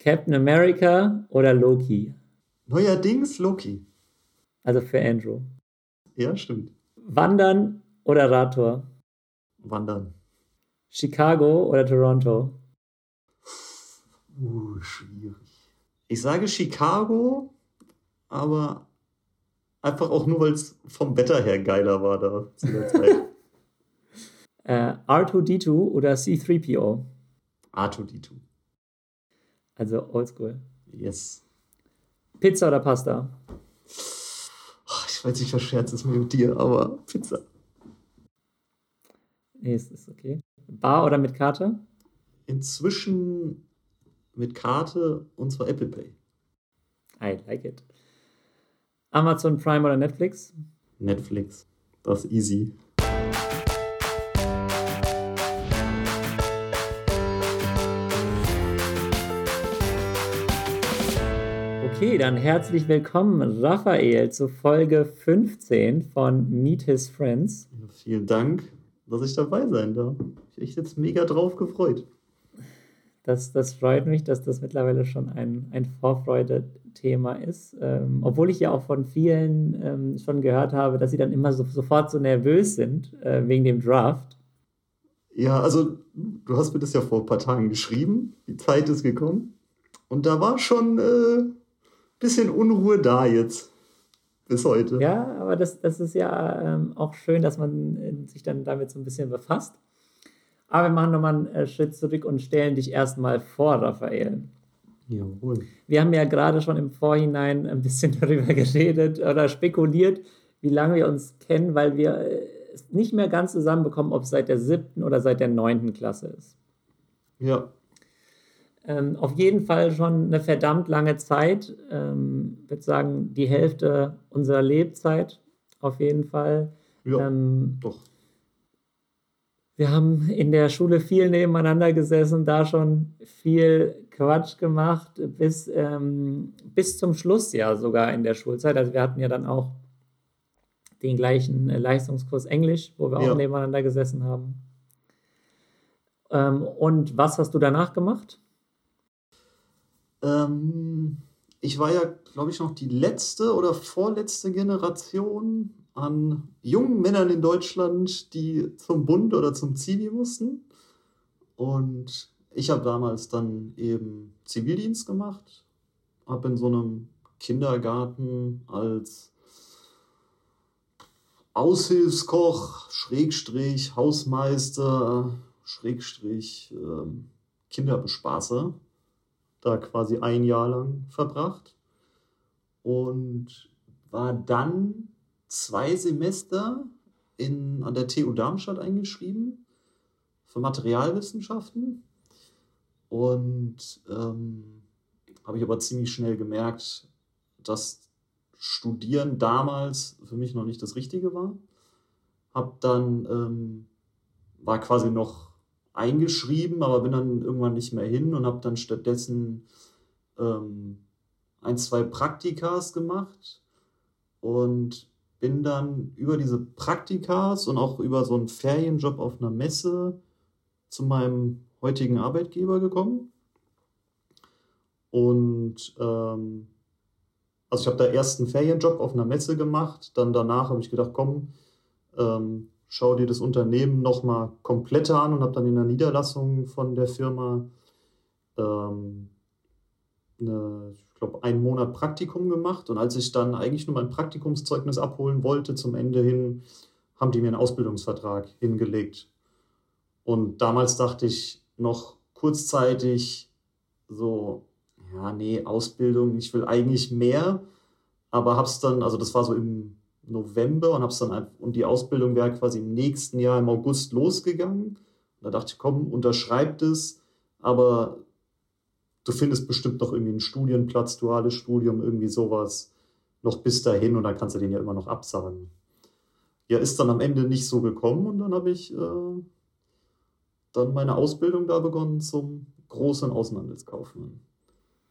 Captain America oder Loki? Neuerdings Loki. Also für Andrew. Ja, stimmt. Wandern oder Radtour? Wandern. Chicago oder Toronto? Uh, schwierig. Ich sage Chicago, aber einfach auch nur, weil es vom Wetter her geiler war da zu der Zeit. äh, R2D2 oder C3PO? R2D2. Also oldschool. Yes. Pizza oder Pasta? Oh, ich weiß nicht, was Scherz ist mit dir, aber Pizza. Nee, es ist okay. Bar oder mit Karte? Inzwischen mit Karte und zwar Apple Pay. I like it. Amazon Prime oder Netflix? Netflix. Das ist easy. Okay, dann herzlich willkommen, Raphael, zu Folge 15 von Meet His Friends. Vielen Dank, dass ich dabei sein darf. Ich bin jetzt mega drauf gefreut. Das, das freut mich, dass das mittlerweile schon ein, ein Vorfreude-Thema ist. Ähm, obwohl ich ja auch von vielen ähm, schon gehört habe, dass sie dann immer so, sofort so nervös sind äh, wegen dem Draft. Ja, also du hast mir das ja vor ein paar Tagen geschrieben. Die Zeit ist gekommen. Und da war schon äh, bisschen Unruhe da jetzt. Bis heute. Ja, aber das, das ist ja ähm, auch schön, dass man äh, sich dann damit so ein bisschen befasst. Aber wir machen nochmal einen äh, Schritt zurück und stellen dich erstmal vor, Raphael. Jawohl. Wir haben ja gerade schon im Vorhinein ein bisschen darüber geredet oder spekuliert, wie lange wir uns kennen, weil wir äh, es nicht mehr ganz zusammenbekommen, ob es seit der siebten oder seit der neunten Klasse ist. Ja, ähm, auf jeden Fall schon eine verdammt lange Zeit. Ähm, ich würde sagen, die Hälfte unserer Lebzeit auf jeden Fall. Ja, ähm, doch. Wir haben in der Schule viel nebeneinander gesessen, da schon viel Quatsch gemacht, bis, ähm, bis zum Schluss ja sogar in der Schulzeit. Also wir hatten ja dann auch den gleichen äh, Leistungskurs Englisch, wo wir ja. auch nebeneinander gesessen haben. Ähm, und was hast du danach gemacht? Ähm, ich war ja, glaube ich, noch die letzte oder vorletzte Generation an jungen Männern in Deutschland, die zum Bund oder zum Zivi mussten. Und ich habe damals dann eben Zivildienst gemacht, habe in so einem Kindergarten als Aushilfskoch, Schrägstrich, Hausmeister, Schrägstrich, ähm, Kinderbespaßer da quasi ein Jahr lang verbracht und war dann zwei Semester in, an der TU Darmstadt eingeschrieben für Materialwissenschaften und ähm, habe ich aber ziemlich schnell gemerkt, dass Studieren damals für mich noch nicht das Richtige war. Hab dann ähm, war quasi noch eingeschrieben, aber bin dann irgendwann nicht mehr hin und habe dann stattdessen ähm, ein, zwei Praktikas gemacht und bin dann über diese Praktikas und auch über so einen Ferienjob auf einer Messe zu meinem heutigen Arbeitgeber gekommen. Und ähm, also ich habe da erst einen Ferienjob auf einer Messe gemacht, dann danach habe ich gedacht, komm, ähm, schau dir das Unternehmen nochmal kompletter an und habe dann in der Niederlassung von der Firma ähm, eine, ich glaube, einen Monat Praktikum gemacht. Und als ich dann eigentlich nur mein Praktikumszeugnis abholen wollte, zum Ende hin, haben die mir einen Ausbildungsvertrag hingelegt. Und damals dachte ich noch kurzzeitig so, ja, nee, Ausbildung, ich will eigentlich mehr, aber hab's dann, also das war so im November und habe dann und die Ausbildung wäre quasi im nächsten Jahr im August losgegangen. Da dachte ich, komm, unterschreib das, aber du findest bestimmt noch irgendwie einen Studienplatz, duales Studium, irgendwie sowas noch bis dahin und dann kannst du den ja immer noch absagen. Ja, ist dann am Ende nicht so gekommen und dann habe ich äh, dann meine Ausbildung da begonnen zum großen Außenhandelskaufmann.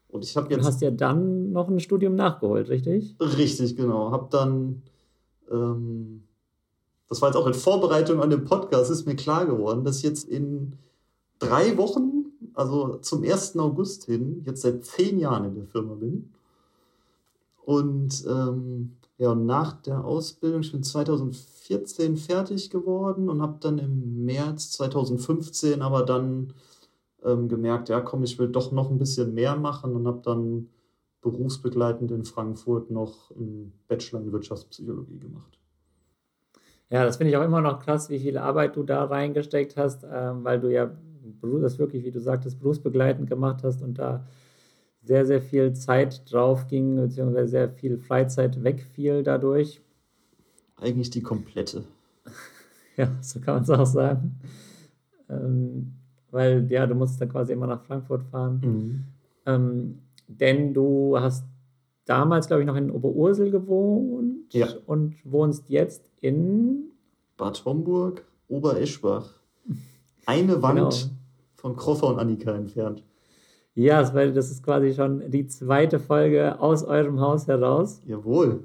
Und ich habe jetzt. Du hast ja dann noch ein Studium nachgeholt, richtig? Richtig, genau. Habe dann ähm, das war jetzt auch in Vorbereitung an den Podcast, ist mir klar geworden, dass jetzt in drei Wochen also zum 1. August hin, jetzt seit zehn Jahren in der Firma bin. Und ähm, ja, nach der Ausbildung, ich bin 2014 fertig geworden und habe dann im März 2015 aber dann ähm, gemerkt, ja komm, ich will doch noch ein bisschen mehr machen und habe dann berufsbegleitend in Frankfurt noch einen Bachelor in Wirtschaftspsychologie gemacht. Ja, das finde ich auch immer noch krass, wie viel Arbeit du da reingesteckt hast, ähm, weil du ja das wirklich, wie du sagtest, berufsbegleitend gemacht hast und da sehr, sehr viel Zeit drauf ging, beziehungsweise sehr viel Freizeit wegfiel dadurch. Eigentlich die komplette. ja, so kann man es auch sagen. Ähm, weil, ja, du musst dann quasi immer nach Frankfurt fahren. Mhm. Ähm, denn du hast damals, glaube ich, noch in Oberursel gewohnt ja. und wohnst jetzt in Bad Homburg, Obereschbach. Eine Wand genau. von Kroffer und Annika entfernt. Ja, das ist quasi schon die zweite Folge aus eurem Haus heraus. Jawohl.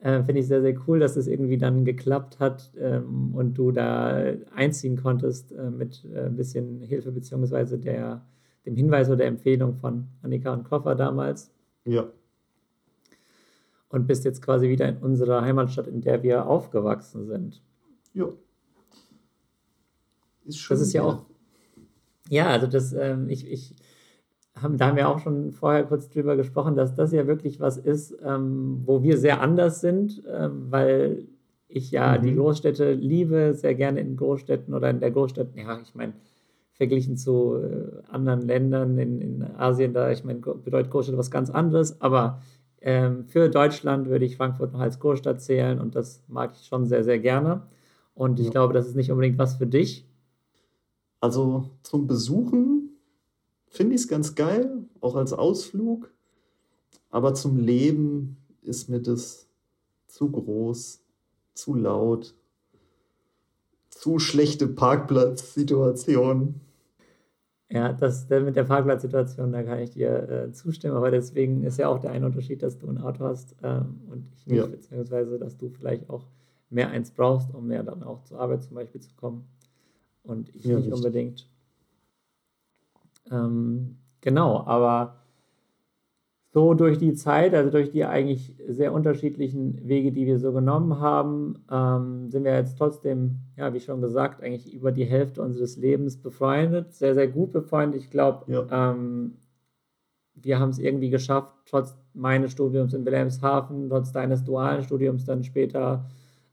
Äh, Finde ich sehr, sehr cool, dass es irgendwie dann geklappt hat ähm, und du da einziehen konntest äh, mit äh, ein bisschen Hilfe beziehungsweise der, dem Hinweis oder der Empfehlung von Annika und Koffer damals. Ja. Und bist jetzt quasi wieder in unserer Heimatstadt, in der wir aufgewachsen sind. Ja. Ist schön. Das ist ja auch. Ja, also das, ähm, ich, ich haben, da haben wir auch schon vorher kurz drüber gesprochen, dass das ja wirklich was ist, ähm, wo wir sehr anders sind, ähm, weil ich ja mhm. die Großstädte liebe, sehr gerne in Großstädten oder in der Großstadt, ja, ich meine, verglichen zu äh, anderen Ländern in, in Asien, da, ich meine, bedeutet Großstadt was ganz anderes, aber ähm, für Deutschland würde ich Frankfurt noch als Großstadt zählen und das mag ich schon sehr, sehr gerne. Und ich ja. glaube, das ist nicht unbedingt was für dich. Also zum Besuchen finde ich es ganz geil, auch als Ausflug. Aber zum Leben ist mir das zu groß, zu laut, zu schlechte Parkplatzsituation. Ja, das mit der Parkplatzsituation, da kann ich dir äh, zustimmen, aber deswegen ist ja auch der eine Unterschied, dass du ein Auto hast ähm, und ich nicht, ja. beziehungsweise dass du vielleicht auch mehr eins brauchst, um mehr dann auch zur Arbeit zum Beispiel zu kommen und ich ja, nicht richtig. unbedingt. Ähm, genau, aber so durch die Zeit, also durch die eigentlich sehr unterschiedlichen Wege, die wir so genommen haben, ähm, sind wir jetzt trotzdem, ja, wie schon gesagt, eigentlich über die Hälfte unseres Lebens befreundet, sehr, sehr gut befreundet. Ich glaube, ja. ähm, wir haben es irgendwie geschafft, trotz meines Studiums in Wilhelmshaven, trotz deines dualen Studiums dann später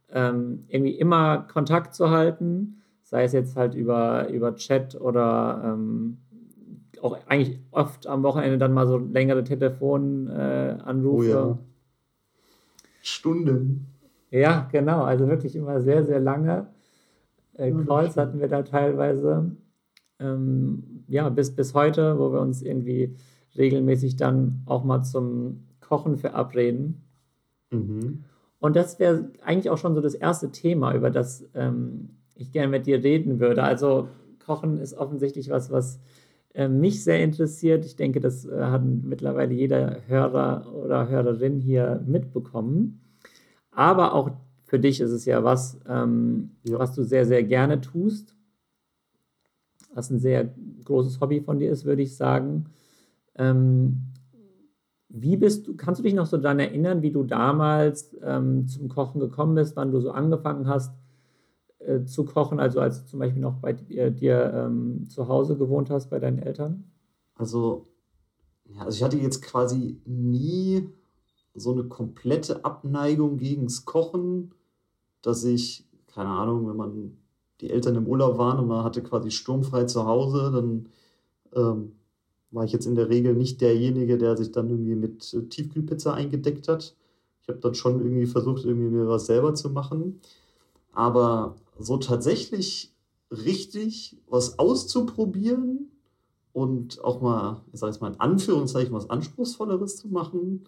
ähm, irgendwie immer Kontakt zu halten, sei es jetzt halt über, über Chat oder ähm, auch eigentlich oft am Wochenende dann mal so längere Telefonanrufe. Äh, oh ja. Stunden. Ja, genau. Also wirklich immer sehr, sehr lange äh, Calls hatten wir da teilweise. Ähm, ja, bis, bis heute, wo wir uns irgendwie regelmäßig dann auch mal zum Kochen verabreden. Mhm. Und das wäre eigentlich auch schon so das erste Thema, über das ähm, ich gerne mit dir reden würde. Also Kochen ist offensichtlich was, was äh, mich sehr interessiert. Ich denke, das äh, hat mittlerweile jeder Hörer oder Hörerin hier mitbekommen. Aber auch für dich ist es ja was, ähm, ja. was du sehr, sehr gerne tust. Was ein sehr großes Hobby von dir ist, würde ich sagen. Ähm, wie bist du, kannst du dich noch so daran erinnern, wie du damals ähm, zum Kochen gekommen bist, wann du so angefangen hast, äh, zu kochen, also als du zum Beispiel noch bei dir, dir ähm, zu Hause gewohnt hast bei deinen Eltern? Also, ja, also ich hatte jetzt quasi nie so eine komplette Abneigung gegens Kochen, dass ich, keine Ahnung, wenn man die Eltern im Urlaub waren und man hatte quasi sturmfrei zu Hause, dann ähm, war ich jetzt in der Regel nicht derjenige, der sich dann irgendwie mit äh, Tiefkühlpizza eingedeckt hat. Ich habe dann schon irgendwie versucht, irgendwie mir was selber zu machen. Aber so tatsächlich richtig was auszuprobieren und auch mal, ich sage jetzt mal in Anführungszeichen, was Anspruchsvolleres zu machen,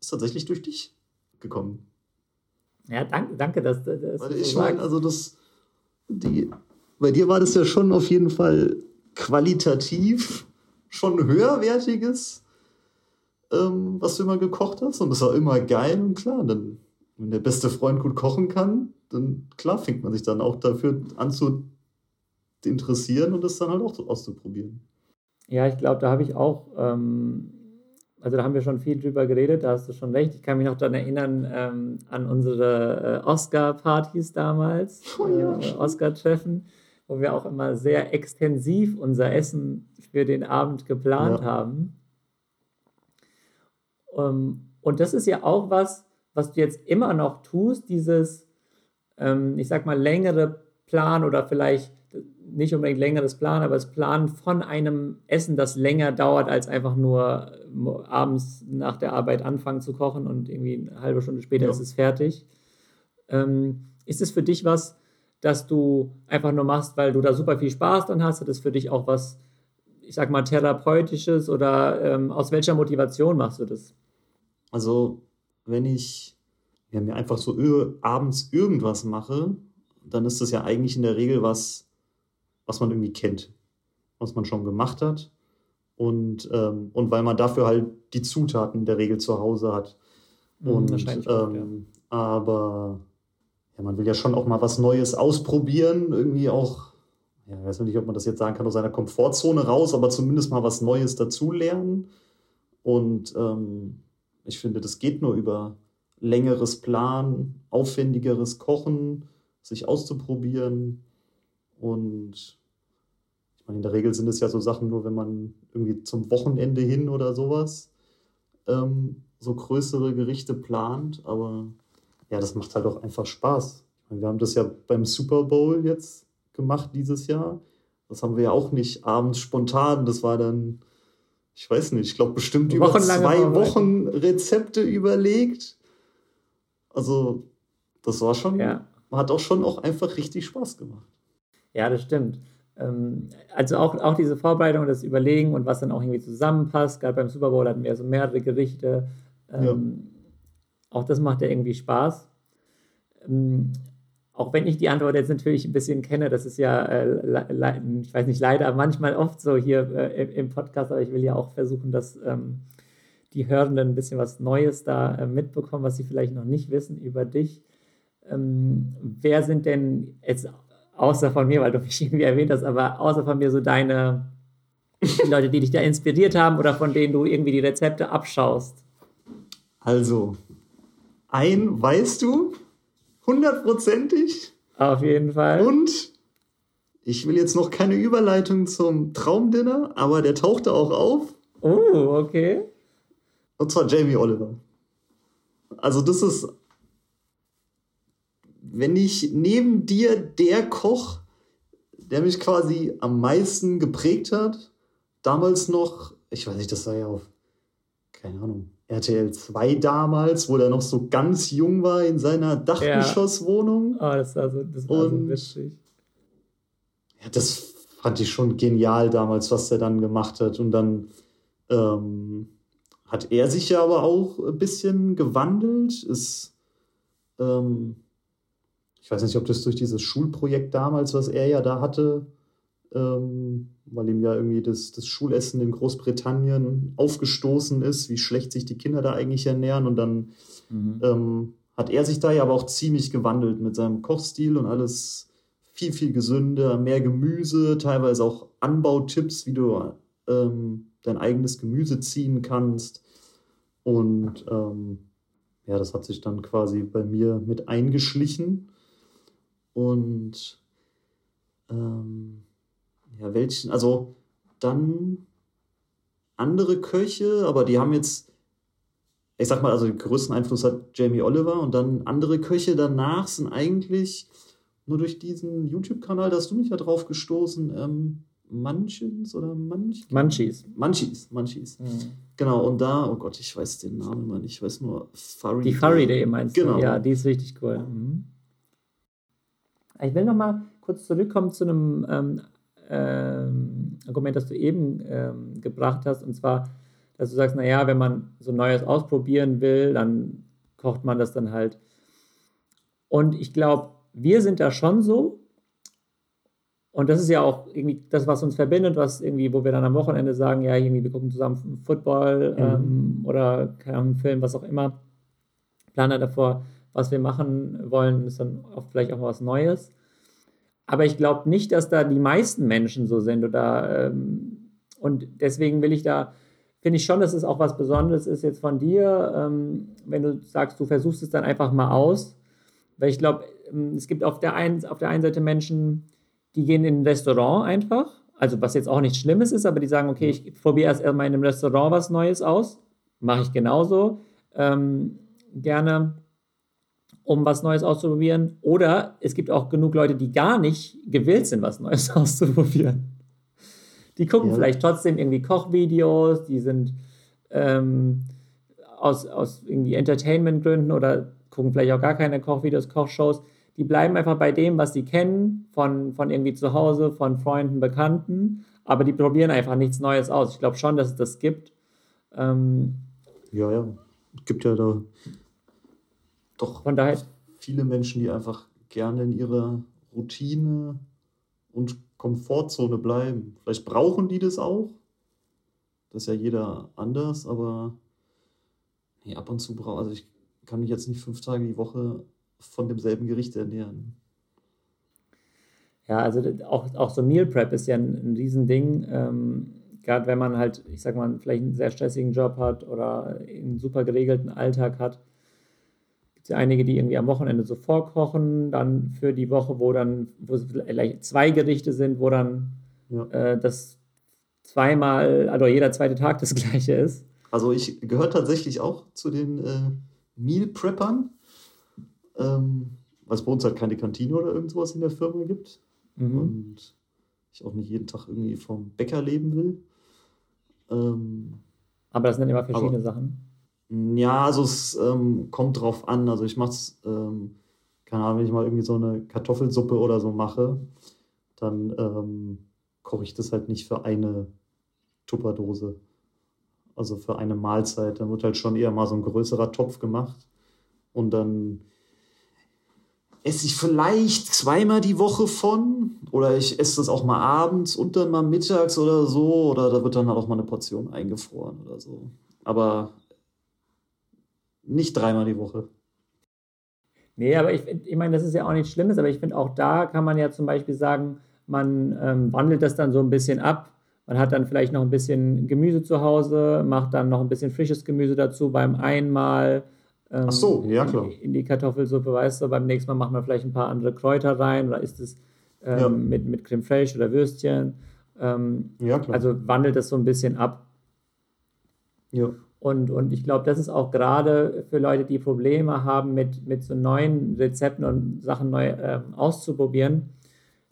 ist tatsächlich durch dich gekommen. Ja, danke, danke dass, dass Weil ich meine, also das, die, bei dir war das ja schon auf jeden Fall qualitativ schon höherwertiges, ähm, was du immer gekocht hast. Und das war immer geil und klar. Dann, wenn der beste Freund gut kochen kann, dann klar fängt man sich dann auch dafür an zu interessieren und das dann halt auch auszuprobieren. Ja, ich glaube, da habe ich auch, ähm, also da haben wir schon viel drüber geredet, da hast du schon recht. Ich kann mich noch daran erinnern ähm, an unsere äh, Oscar-Partys damals, oh, ja. äh, Oscar-Treffen, wo wir auch immer sehr extensiv unser Essen für den Abend geplant ja. haben. Ähm, und das ist ja auch was, was du jetzt immer noch tust, dieses, ähm, ich sag mal, längere Plan oder vielleicht nicht unbedingt längeres Plan, aber das Plan von einem Essen, das länger dauert, als einfach nur abends nach der Arbeit anfangen zu kochen und irgendwie eine halbe Stunde später ja. ist es fertig. Ähm, ist es für dich was, das du einfach nur machst, weil du da super viel Spaß dran hast? Ist es für dich auch was, ich sag mal, therapeutisches oder ähm, aus welcher Motivation machst du das? Also, wenn ich ja, mir einfach so abends irgendwas mache, dann ist das ja eigentlich in der Regel was, was man irgendwie kennt, was man schon gemacht hat. Und, ähm, und weil man dafür halt die Zutaten in der Regel zu Hause hat. Mhm, und, ähm, auch, ja. Aber ja, man will ja schon auch mal was Neues ausprobieren, irgendwie auch, ja, ich weiß nicht, ob man das jetzt sagen kann, aus seiner Komfortzone raus, aber zumindest mal was Neues dazulernen. Und ähm, ich finde, das geht nur über längeres Plan, aufwendigeres Kochen, sich auszuprobieren. Und ich meine, in der Regel sind es ja so Sachen, nur wenn man irgendwie zum Wochenende hin oder sowas ähm, so größere Gerichte plant. Aber ja, das macht halt auch einfach Spaß. Meine, wir haben das ja beim Super Bowl jetzt gemacht dieses Jahr. Das haben wir ja auch nicht abends spontan. Das war dann, ich weiß nicht, ich glaube bestimmt über zwei Wochen Rezepte überlegt. Also, das war schon, ja. hat auch schon auch einfach richtig Spaß gemacht. Ja, das stimmt. Ähm, also auch, auch diese Vorbereitung, das Überlegen und was dann auch irgendwie zusammenpasst. Gerade beim Super Bowl hatten wir so mehrere Gerichte. Ähm, ja. Auch das macht ja irgendwie Spaß. Auch wenn ich die Antwort jetzt natürlich ein bisschen kenne, das ist ja, äh, ich weiß nicht, leider manchmal oft so hier äh, im Podcast, aber ich will ja auch versuchen, dass ähm, die Hörenden ein bisschen was Neues da äh, mitbekommen, was sie vielleicht noch nicht wissen über dich. Ähm, wer sind denn jetzt außer von mir, weil du mich irgendwie erwähnt hast, aber außer von mir so deine die Leute, die dich da inspiriert haben oder von denen du irgendwie die Rezepte abschaust? Also, ein weißt du, hundertprozentig. Auf jeden Fall. Und ich will jetzt noch keine Überleitung zum Traumdinner, aber der tauchte auch auf. Oh, okay. Und zwar Jamie Oliver. Also das ist, wenn ich neben dir der Koch, der mich quasi am meisten geprägt hat, damals noch, ich weiß nicht, das war ja auf, keine Ahnung, RTL 2 damals, wo er noch so ganz jung war in seiner Dachgeschosswohnung. Ja. Oh, das war so, das war Und, so witzig. Ja, das fand ich schon genial damals, was er dann gemacht hat. Und dann ähm, hat er sich ja aber auch ein bisschen gewandelt. Ist, ähm, ich weiß nicht, ob das durch dieses Schulprojekt damals, was er ja da hatte, ähm, weil ihm ja irgendwie das, das Schulessen in Großbritannien aufgestoßen ist, wie schlecht sich die Kinder da eigentlich ernähren. Und dann mhm. ähm, hat er sich da ja aber auch ziemlich gewandelt mit seinem Kochstil und alles viel, viel gesünder, mehr Gemüse, teilweise auch Anbautipps, wie du ähm, dein eigenes Gemüse ziehen kannst. Und ähm, ja, das hat sich dann quasi bei mir mit eingeschlichen. Und ähm, ja, welchen, also dann andere Köche, aber die haben jetzt, ich sag mal, also den größten Einfluss hat Jamie Oliver und dann andere Köche danach sind eigentlich nur durch diesen YouTube-Kanal, da hast du mich ja drauf gestoßen, ähm, Munchins oder Munch? Munchies. Munchies, Munchies. Mhm. Genau, und da, oh Gott, ich weiß den Namen mal nicht, ich weiß nur Furry Die Furry Day meinst genau. du? Ja, die ist richtig cool. Mhm. Ich will noch mal kurz zurückkommen zu einem ähm, ähm, Argument, das du eben ähm, gebracht hast, und zwar, dass du sagst, naja, wenn man so Neues ausprobieren will, dann kocht man das dann halt. Und ich glaube, wir sind da schon so, und das ist ja auch irgendwie das, was uns verbindet, was irgendwie, wo wir dann am Wochenende sagen, ja, irgendwie, wir gucken zusammen Football mhm. ähm, oder keine Ahnung, einen Film, was auch immer. Planer davor, was wir machen wollen, ist dann oft vielleicht auch was Neues. Aber ich glaube nicht, dass da die meisten Menschen so sind oder ähm, und deswegen will ich da, finde ich schon, dass es auch was Besonderes ist jetzt von dir, ähm, wenn du sagst, du versuchst es dann einfach mal aus, weil ich glaube, ähm, es gibt auf der, einen, auf der einen Seite Menschen, die gehen in ein Restaurant einfach, also was jetzt auch nichts Schlimmes ist, aber die sagen, okay, ich probiere erst mal in einem Restaurant was Neues aus, mache ich genauso ähm, gerne um was Neues auszuprobieren. Oder es gibt auch genug Leute, die gar nicht gewillt sind, was Neues auszuprobieren. Die gucken ja. vielleicht trotzdem irgendwie Kochvideos, die sind ähm, aus, aus irgendwie Entertainment-Gründen oder gucken vielleicht auch gar keine Kochvideos, Kochshows. Die bleiben einfach bei dem, was sie kennen, von, von irgendwie zu Hause, von Freunden, Bekannten, aber die probieren einfach nichts Neues aus. Ich glaube schon, dass es das gibt. Ähm, ja, ja. Es gibt ja da doch Von daher, viele Menschen, die einfach gerne in ihrer Routine und Komfortzone bleiben. Vielleicht brauchen die das auch. Das ist ja jeder anders, aber nee, ab und zu brauche also ich kann mich jetzt nicht fünf Tage die Woche von demselben Gericht ernähren. Ja, also auch, auch so Meal Prep ist ja ein, ein Riesending. Ähm, Gerade wenn man halt, ich sag mal, vielleicht einen sehr stressigen Job hat oder einen super geregelten Alltag hat, es einige, die irgendwie am Wochenende so vorkochen, dann für die Woche, wo dann, wo es vielleicht zwei Gerichte sind, wo dann ja. äh, das zweimal, also jeder zweite Tag das gleiche ist. Also ich gehöre tatsächlich auch zu den äh, Meal Preppern, ähm, weil es bei uns halt keine Kantine oder irgendwas in der Firma gibt. Mhm. Und ich auch nicht jeden Tag irgendwie vom Bäcker leben will. Ähm, aber das sind immer verschiedene aber, Sachen. Ja, also es ähm, kommt drauf an. Also ich mache es, ähm, keine Ahnung, wenn ich mal irgendwie so eine Kartoffelsuppe oder so mache, dann ähm, koche ich das halt nicht für eine Tupperdose. Also für eine Mahlzeit. Dann wird halt schon eher mal so ein größerer Topf gemacht. Und dann esse ich vielleicht zweimal die Woche von. Oder ich esse das auch mal abends und dann mal mittags oder so. Oder da wird dann halt auch mal eine Portion eingefroren oder so. Aber nicht dreimal die Woche. Nee, aber ich, ich meine, das ist ja auch nichts Schlimmes, aber ich finde auch da kann man ja zum Beispiel sagen, man ähm, wandelt das dann so ein bisschen ab. Man hat dann vielleicht noch ein bisschen Gemüse zu Hause, macht dann noch ein bisschen frisches Gemüse dazu beim einmal. Ähm, Ach so, ja klar. In die Kartoffelsuppe, weißt du, beim nächsten Mal macht man vielleicht ein paar andere Kräuter rein oder isst es ähm, ja. mit, mit Creme Fraiche oder Würstchen. Ähm, ja, klar. Also wandelt das so ein bisschen ab. Ja. Und, und ich glaube, das ist auch gerade für Leute, die Probleme haben, mit, mit so neuen Rezepten und Sachen neu äh, auszuprobieren,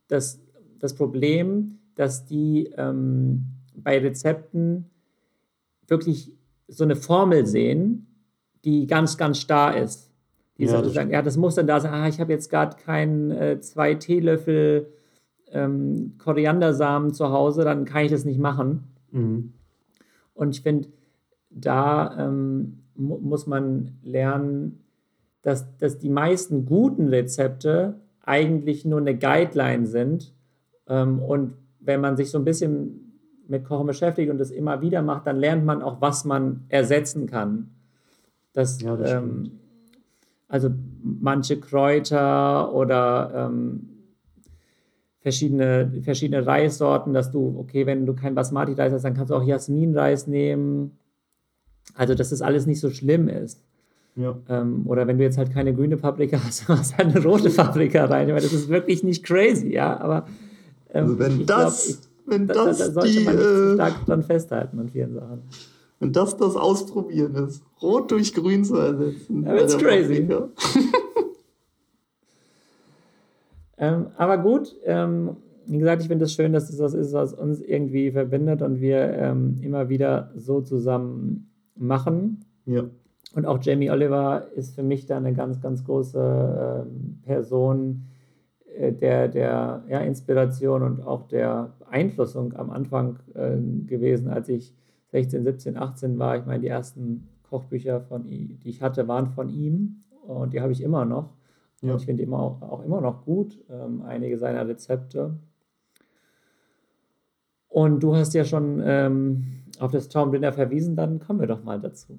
das, das Problem, dass die ähm, bei Rezepten wirklich so eine Formel sehen, die ganz, ganz starr ist. Die ja, sozusagen, ja, das muss dann da sein, ah, ich habe jetzt gerade keinen äh, zwei Teelöffel ähm, Koriandersamen zu Hause, dann kann ich das nicht machen. Mhm. Und ich finde, da ähm, mu muss man lernen, dass, dass die meisten guten Rezepte eigentlich nur eine Guideline sind. Ähm, und wenn man sich so ein bisschen mit Kochen beschäftigt und das immer wieder macht, dann lernt man auch, was man ersetzen kann. Das, ja, das ähm, also manche Kräuter oder ähm, verschiedene, verschiedene Reissorten, dass du, okay, wenn du kein Basmati-Reis hast, dann kannst du auch Jasminreis nehmen also, dass das alles nicht so schlimm ist. Ja. Ähm, oder wenn du jetzt halt keine grüne Paprika hast, hast halt eine rote Paprika rein. Weil das ist wirklich nicht crazy, ja. Aber ähm, also wenn das, glaub, ich, wenn das, da, da sollte die, man nicht zu stark dran festhalten an vielen Sachen. Wenn das das Ausprobieren ist, rot durch grün zu ersetzen. Ja, that's crazy. ähm, aber gut, ähm, wie gesagt, ich finde es das schön, dass es das ist, was uns irgendwie verbindet und wir ähm, immer wieder so zusammen machen. Ja. Und auch Jamie Oliver ist für mich da eine ganz, ganz große äh, Person äh, der, der ja, Inspiration und auch der Beeinflussung am Anfang äh, gewesen, als ich 16, 17, 18 war. Ich meine, die ersten Kochbücher, von, die ich hatte, waren von ihm und die habe ich immer noch. Ja. Und ich finde immer auch, auch immer noch gut, ähm, einige seiner Rezepte. Und du hast ja schon ähm, auf das Traumdinner verwiesen, dann kommen wir doch mal dazu.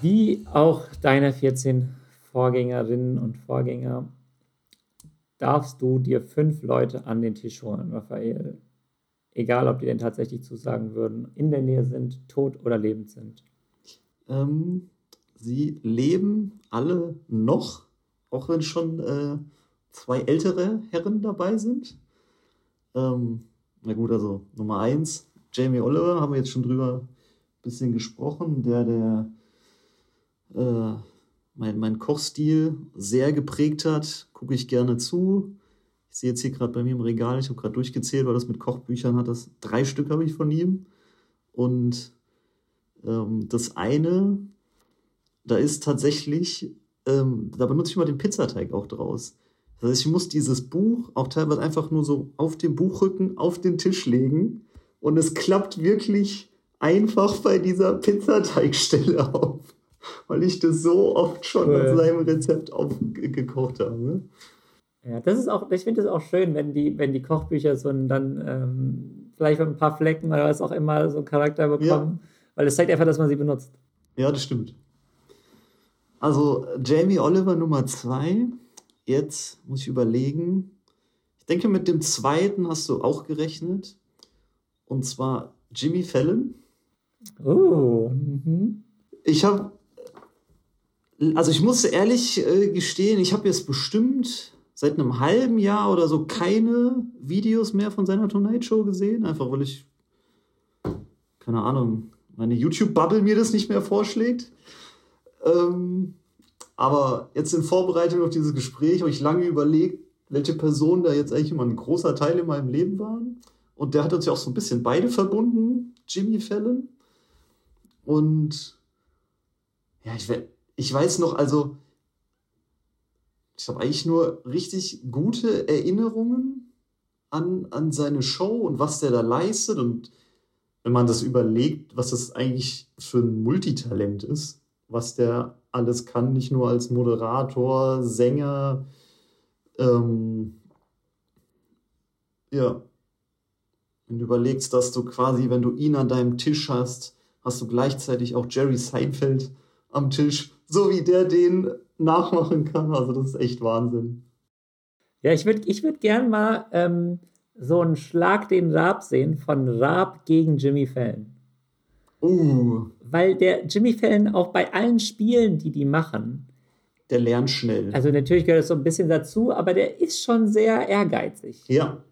Wie auch deine 14 Vorgängerinnen und Vorgänger, darfst du dir fünf Leute an den Tisch holen, Raphael. Egal, ob die denn tatsächlich zusagen würden, in der Nähe sind, tot oder lebend sind. Ähm, sie leben alle noch, auch wenn schon äh, zwei ältere Herren dabei sind. Ähm, na gut, also Nummer eins, Jamie Oliver, haben wir jetzt schon drüber ein bisschen gesprochen, der, der äh, mein, mein Kochstil sehr geprägt hat, gucke ich gerne zu. Ich sehe jetzt hier gerade bei mir im Regal, ich habe gerade durchgezählt, weil das mit Kochbüchern hat, das drei Stück habe ich von ihm. Und ähm, das eine, da ist tatsächlich, ähm, da benutze ich mal den Pizzateig auch draus. Das heißt, ich muss dieses Buch auch teilweise einfach nur so auf dem Buchrücken auf den Tisch legen und es klappt wirklich einfach bei dieser Pizzateigstelle auf, weil ich das so oft schon cool. an seinem Rezept aufgekocht habe. Ja, das ist auch, ich finde es auch schön, wenn die, wenn die Kochbücher so einen dann ähm, vielleicht mit ein paar Flecken oder was auch immer so einen Charakter bekommen, ja. weil das zeigt einfach, dass man sie benutzt. Ja, das stimmt. Also Jamie Oliver Nummer zwei. Jetzt muss ich überlegen. Ich denke, mit dem zweiten hast du auch gerechnet. Und zwar Jimmy Fallon. Oh. Mhm. Ich habe, also ich muss ehrlich äh, gestehen, ich habe jetzt bestimmt seit einem halben Jahr oder so keine Videos mehr von seiner Tonight Show gesehen, einfach weil ich, keine Ahnung, meine YouTube-Bubble mir das nicht mehr vorschlägt. Ähm, aber jetzt in Vorbereitung auf dieses Gespräch habe ich lange überlegt, welche Personen da jetzt eigentlich immer ein großer Teil in meinem Leben waren. Und der hat uns ja auch so ein bisschen beide verbunden, Jimmy Fallon. Und ja, ich, ich weiß noch, also ich habe eigentlich nur richtig gute Erinnerungen an, an seine Show und was der da leistet. Und wenn man das überlegt, was das eigentlich für ein Multitalent ist, was der alles kann, nicht nur als Moderator, Sänger, ähm, ja, wenn du überlegst, dass du quasi, wenn du ihn an deinem Tisch hast, hast du gleichzeitig auch Jerry Seinfeld am Tisch, so wie der den nachmachen kann. Also das ist echt Wahnsinn. Ja, ich würde ich würd gern mal ähm, so einen Schlag den Raab sehen von Raab gegen Jimmy Fallon. Uh. Weil der Jimmy Fallon auch bei allen Spielen, die die machen, der lernt schnell. Also natürlich gehört es so ein bisschen dazu, aber der ist schon sehr ehrgeizig. Ja.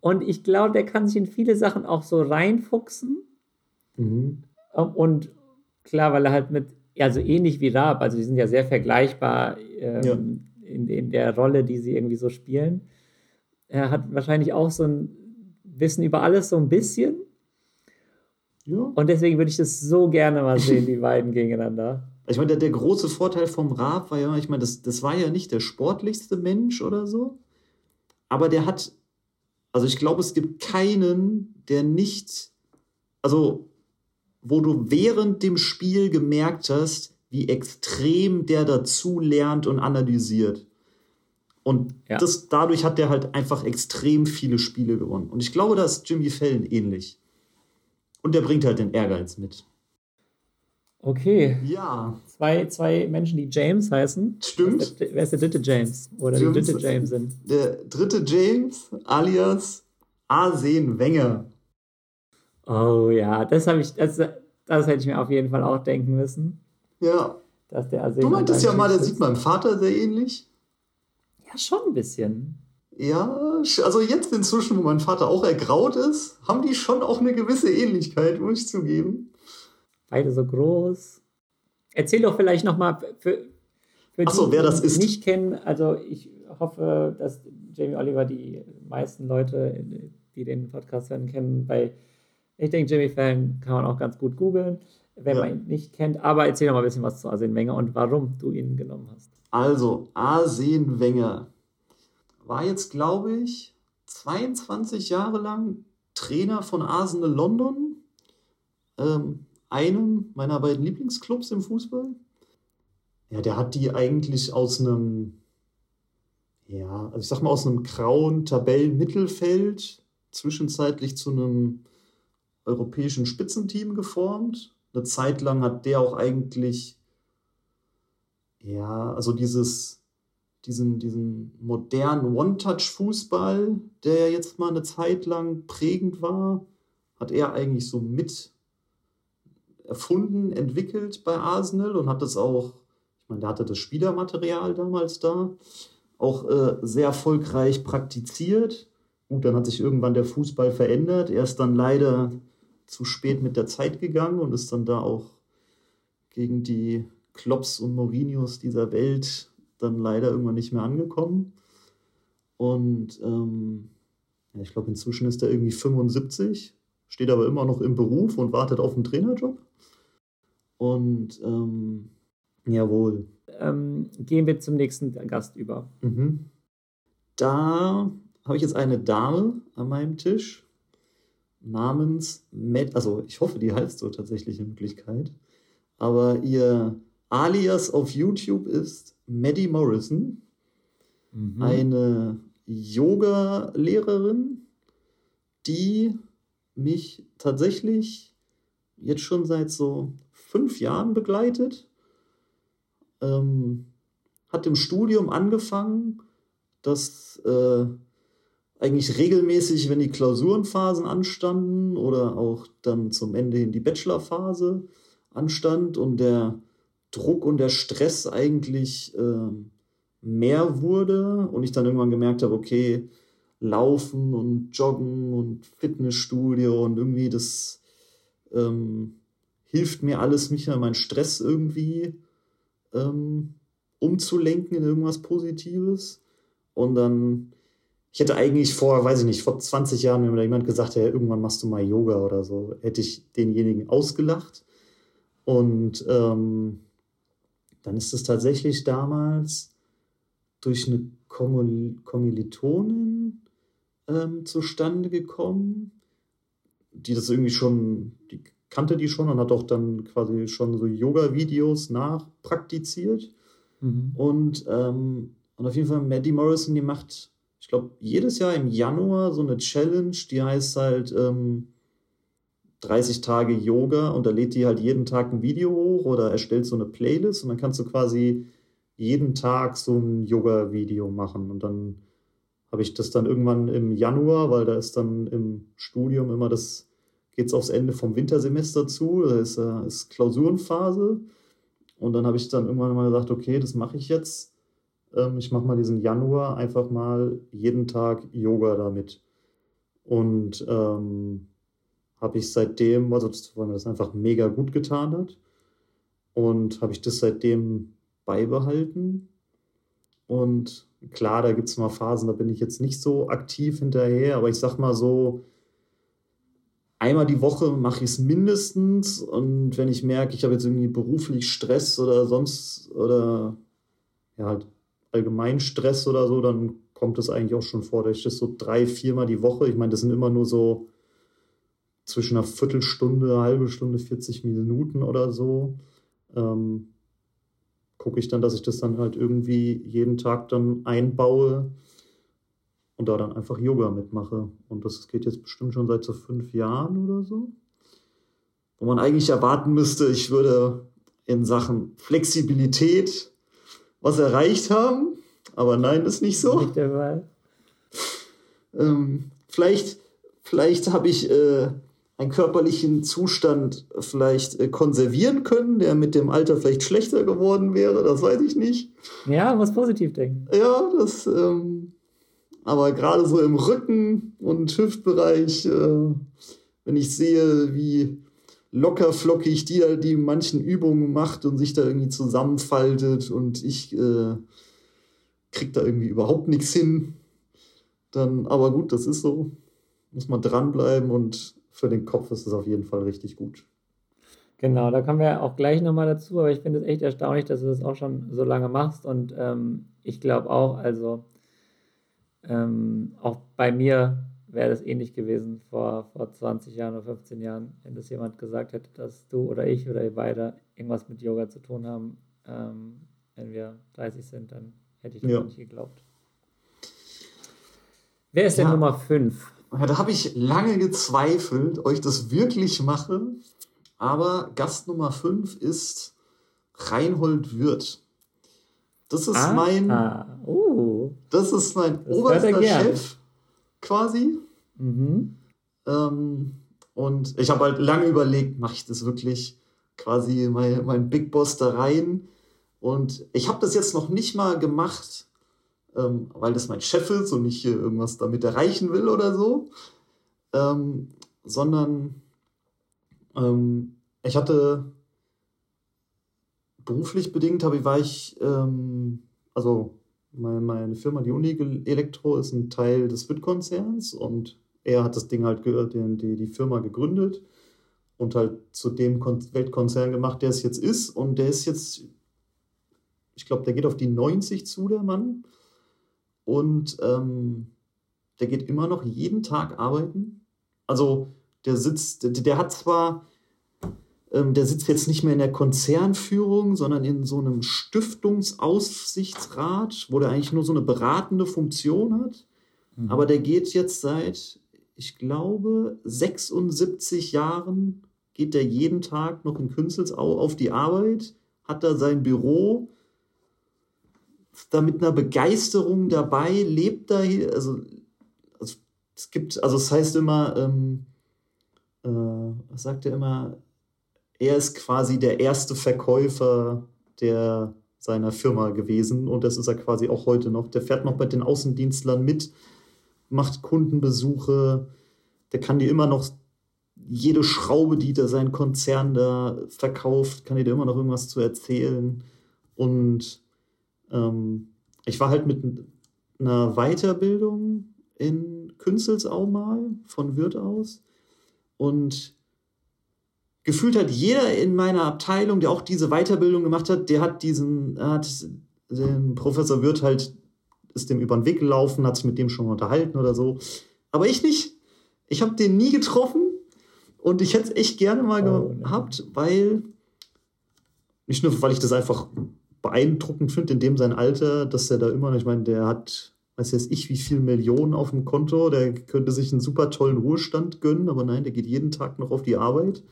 Und ich glaube, der kann sich in viele Sachen auch so reinfuchsen. Mhm. Ähm, und klar, weil er halt mit, also ähnlich wie Raab, also die sind ja sehr vergleichbar ähm, ja. in, in der Rolle, die sie irgendwie so spielen. Er hat wahrscheinlich auch so ein Wissen über alles so ein bisschen. Ja. Und deswegen würde ich das so gerne mal sehen, die beiden gegeneinander. Ich meine, der, der große Vorteil vom Raab war ja, ich meine, das, das war ja nicht der sportlichste Mensch oder so, aber der hat also ich glaube, es gibt keinen, der nicht, also wo du während dem Spiel gemerkt hast, wie extrem der dazu lernt und analysiert. Und ja. das, dadurch hat der halt einfach extrem viele Spiele gewonnen. Und ich glaube, da ist Jimmy Fallon ähnlich. Und der bringt halt den Ehrgeiz mit. Okay. Ja. Zwei, zwei Menschen, die James heißen. Stimmt. Wer ist der, dritte James? Oder Stimmt. die dritte Jamesin? Der dritte James alias Arsene Wenger. Oh ja, das habe ich, das, das hätte ich mir auf jeden Fall auch denken müssen. Ja. Dass der du meintest ja mal, der sieht meinem Vater sehr ähnlich. Ja, schon ein bisschen. Ja, also jetzt inzwischen, wo mein Vater auch ergraut ist, haben die schon auch eine gewisse Ähnlichkeit, muss ich zugeben. Beide so groß. Erzähl doch vielleicht nochmal für, für Achso, wer das ist. nicht kennen. Also ich hoffe, dass Jamie Oliver die meisten Leute, die den Podcast hören, kennen. Bei ich denke, Jamie Fallon kann man auch ganz gut googeln, wenn ja. man ihn nicht kennt. Aber erzähl doch mal ein bisschen was zu Arsene Wenger und warum du ihn genommen hast. Also, Arsene Wenger war jetzt, glaube ich, 22 Jahre lang Trainer von Arsenal London. Ähm, einem meiner beiden Lieblingsclubs im Fußball. Ja, der hat die eigentlich aus einem, ja, also ich sag mal aus einem grauen Tabellenmittelfeld zwischenzeitlich zu einem europäischen Spitzenteam geformt. Eine Zeit lang hat der auch eigentlich, ja, also dieses, diesen, diesen modernen One-Touch-Fußball, der jetzt mal eine Zeit lang prägend war, hat er eigentlich so mit erfunden, entwickelt bei Arsenal und hat das auch, ich meine, der hatte das Spielermaterial damals da, auch äh, sehr erfolgreich praktiziert. Gut, dann hat sich irgendwann der Fußball verändert. Er ist dann leider zu spät mit der Zeit gegangen und ist dann da auch gegen die Klops und Mourinhos dieser Welt dann leider irgendwann nicht mehr angekommen. Und ähm, ich glaube, inzwischen ist er irgendwie 75, steht aber immer noch im Beruf und wartet auf einen Trainerjob. Und ähm, jawohl. Ähm, gehen wir zum nächsten Gast über. Mhm. Da habe ich jetzt eine Dame an meinem Tisch namens Matt, also ich hoffe, die heißt so tatsächlich in Wirklichkeit, aber ihr Alias auf YouTube ist Maddie Morrison, mhm. eine Yoga-Lehrerin, die mich tatsächlich jetzt schon seit so fünf Jahren begleitet. Ähm, hat im Studium angefangen, dass äh, eigentlich regelmäßig, wenn die Klausurenphasen anstanden oder auch dann zum Ende hin die Bachelorphase anstand und der Druck und der Stress eigentlich äh, mehr wurde und ich dann irgendwann gemerkt habe, okay, Laufen und Joggen und Fitnessstudio und irgendwie das ähm, hilft mir alles, mich an meinen Stress irgendwie ähm, umzulenken in irgendwas Positives. Und dann, ich hätte eigentlich vor, weiß ich nicht, vor 20 Jahren, wenn mir da jemand gesagt hätte, irgendwann machst du mal Yoga oder so, hätte ich denjenigen ausgelacht. Und ähm, dann ist es tatsächlich damals durch eine Kommilitonin ähm, zustande gekommen, die das irgendwie schon, die kannte die schon und hat auch dann quasi schon so Yoga-Videos nachpraktiziert. Mhm. Und, ähm, und auf jeden Fall Maddie Morrison, die macht, ich glaube, jedes Jahr im Januar so eine Challenge, die heißt halt ähm, 30 Tage Yoga und da lädt die halt jeden Tag ein Video hoch oder erstellt so eine Playlist und dann kannst du quasi jeden Tag so ein Yoga-Video machen und dann habe ich das dann irgendwann im Januar, weil da ist dann im Studium immer das, geht es aufs Ende vom Wintersemester zu, da ist, äh, ist Klausurenphase und dann habe ich dann irgendwann mal gesagt, okay, das mache ich jetzt. Ähm, ich mache mal diesen Januar einfach mal jeden Tag Yoga damit. Und ähm, habe ich seitdem, also weil mir das einfach mega gut getan hat, und habe ich das seitdem beibehalten. Und klar, da gibt es mal Phasen, da bin ich jetzt nicht so aktiv hinterher, aber ich sag mal so, einmal die Woche mache ich es mindestens. Und wenn ich merke, ich habe jetzt irgendwie beruflich Stress oder sonst oder ja, halt allgemein Stress oder so, dann kommt es eigentlich auch schon vor, dass ich das so drei, viermal die Woche, ich meine, das sind immer nur so zwischen einer Viertelstunde, eine halbe Stunde, 40 Minuten oder so, ähm, gucke ich dann, dass ich das dann halt irgendwie jeden Tag dann einbaue und da dann einfach Yoga mitmache. Und das geht jetzt bestimmt schon seit so fünf Jahren oder so. Wo man eigentlich erwarten müsste, ich würde in Sachen Flexibilität was erreicht haben. Aber nein, ist nicht so. Nicht der Fall. Ähm, vielleicht vielleicht habe ich äh, einen körperlichen Zustand vielleicht äh, konservieren können, der mit dem Alter vielleicht schlechter geworden wäre, das weiß ich nicht. Ja, muss positiv denken. Ja, das, ähm, aber gerade so im Rücken- und Hüftbereich, äh, wenn ich sehe, wie locker flockig die da die manchen Übungen macht und sich da irgendwie zusammenfaltet und ich äh, krieg da irgendwie überhaupt nichts hin, dann, aber gut, das ist so, muss man dranbleiben und für den Kopf ist es auf jeden Fall richtig gut. Genau, da kommen wir auch gleich nochmal dazu, aber ich finde es echt erstaunlich, dass du das auch schon so lange machst und ähm, ich glaube auch, also ähm, auch bei mir wäre das ähnlich gewesen vor, vor 20 Jahren oder 15 Jahren, wenn das jemand gesagt hätte, dass du oder ich oder ihr beide irgendwas mit Yoga zu tun haben, ähm, wenn wir 30 sind, dann hätte ich das ja. nicht geglaubt. Wer ist ja. denn Nummer 5? Da habe ich lange gezweifelt, euch das wirklich mache. Aber Gast Nummer 5 ist Reinhold Wirth. Das ist ah, mein. Ah, uh, das ist mein das oberster Chef quasi. Mhm. Ähm, und ich habe halt lange überlegt, mache ich das wirklich quasi mein, mein Big Boss da rein? Und ich habe das jetzt noch nicht mal gemacht, ähm, weil das mein Chef ist und ich hier irgendwas damit erreichen will oder so, ähm, sondern ähm, ich hatte beruflich bedingt, habe ich, war ich, ähm, also meine, meine Firma, die Uni Elektro, ist ein Teil des WIT-Konzerns und er hat das Ding halt, die, die, die Firma gegründet und halt zu dem Weltkonzern gemacht, der es jetzt ist. Und der ist jetzt, ich glaube, der geht auf die 90 zu, der Mann. Und ähm, der geht immer noch jeden Tag arbeiten. Also der sitzt, der, der hat zwar, ähm, der sitzt jetzt nicht mehr in der Konzernführung, sondern in so einem Stiftungsaussichtsrat, wo der eigentlich nur so eine beratende Funktion hat. Mhm. Aber der geht jetzt seit, ich glaube, 76 Jahren, geht der jeden Tag noch in Künzelsau auf die Arbeit, hat da sein Büro, da mit einer Begeisterung dabei, lebt da also, also es gibt, also es heißt immer, ähm, äh, was sagt er immer, er ist quasi der erste Verkäufer der seiner Firma gewesen und das ist er quasi auch heute noch. Der fährt noch bei den Außendienstlern mit, macht Kundenbesuche, der kann dir immer noch jede Schraube, die da sein Konzern da verkauft, kann dir immer noch irgendwas zu erzählen und ähm, ich war halt mit einer Weiterbildung in Künzelsau mal von Würth aus und gefühlt hat jeder in meiner Abteilung, der auch diese Weiterbildung gemacht hat, der hat diesen, hat den Professor Wirth halt, ist dem über den Weg gelaufen, hat sich mit dem schon unterhalten oder so. Aber ich nicht. Ich habe den nie getroffen und ich hätte es echt gerne mal oh, gehabt, weil, nicht nur, weil ich das einfach beeindruckend finde, in dem sein Alter, dass er da immer, ich meine, der hat, weiß jetzt ich, wie viel Millionen auf dem Konto, der könnte sich einen super tollen Ruhestand gönnen, aber nein, der geht jeden Tag noch auf die Arbeit.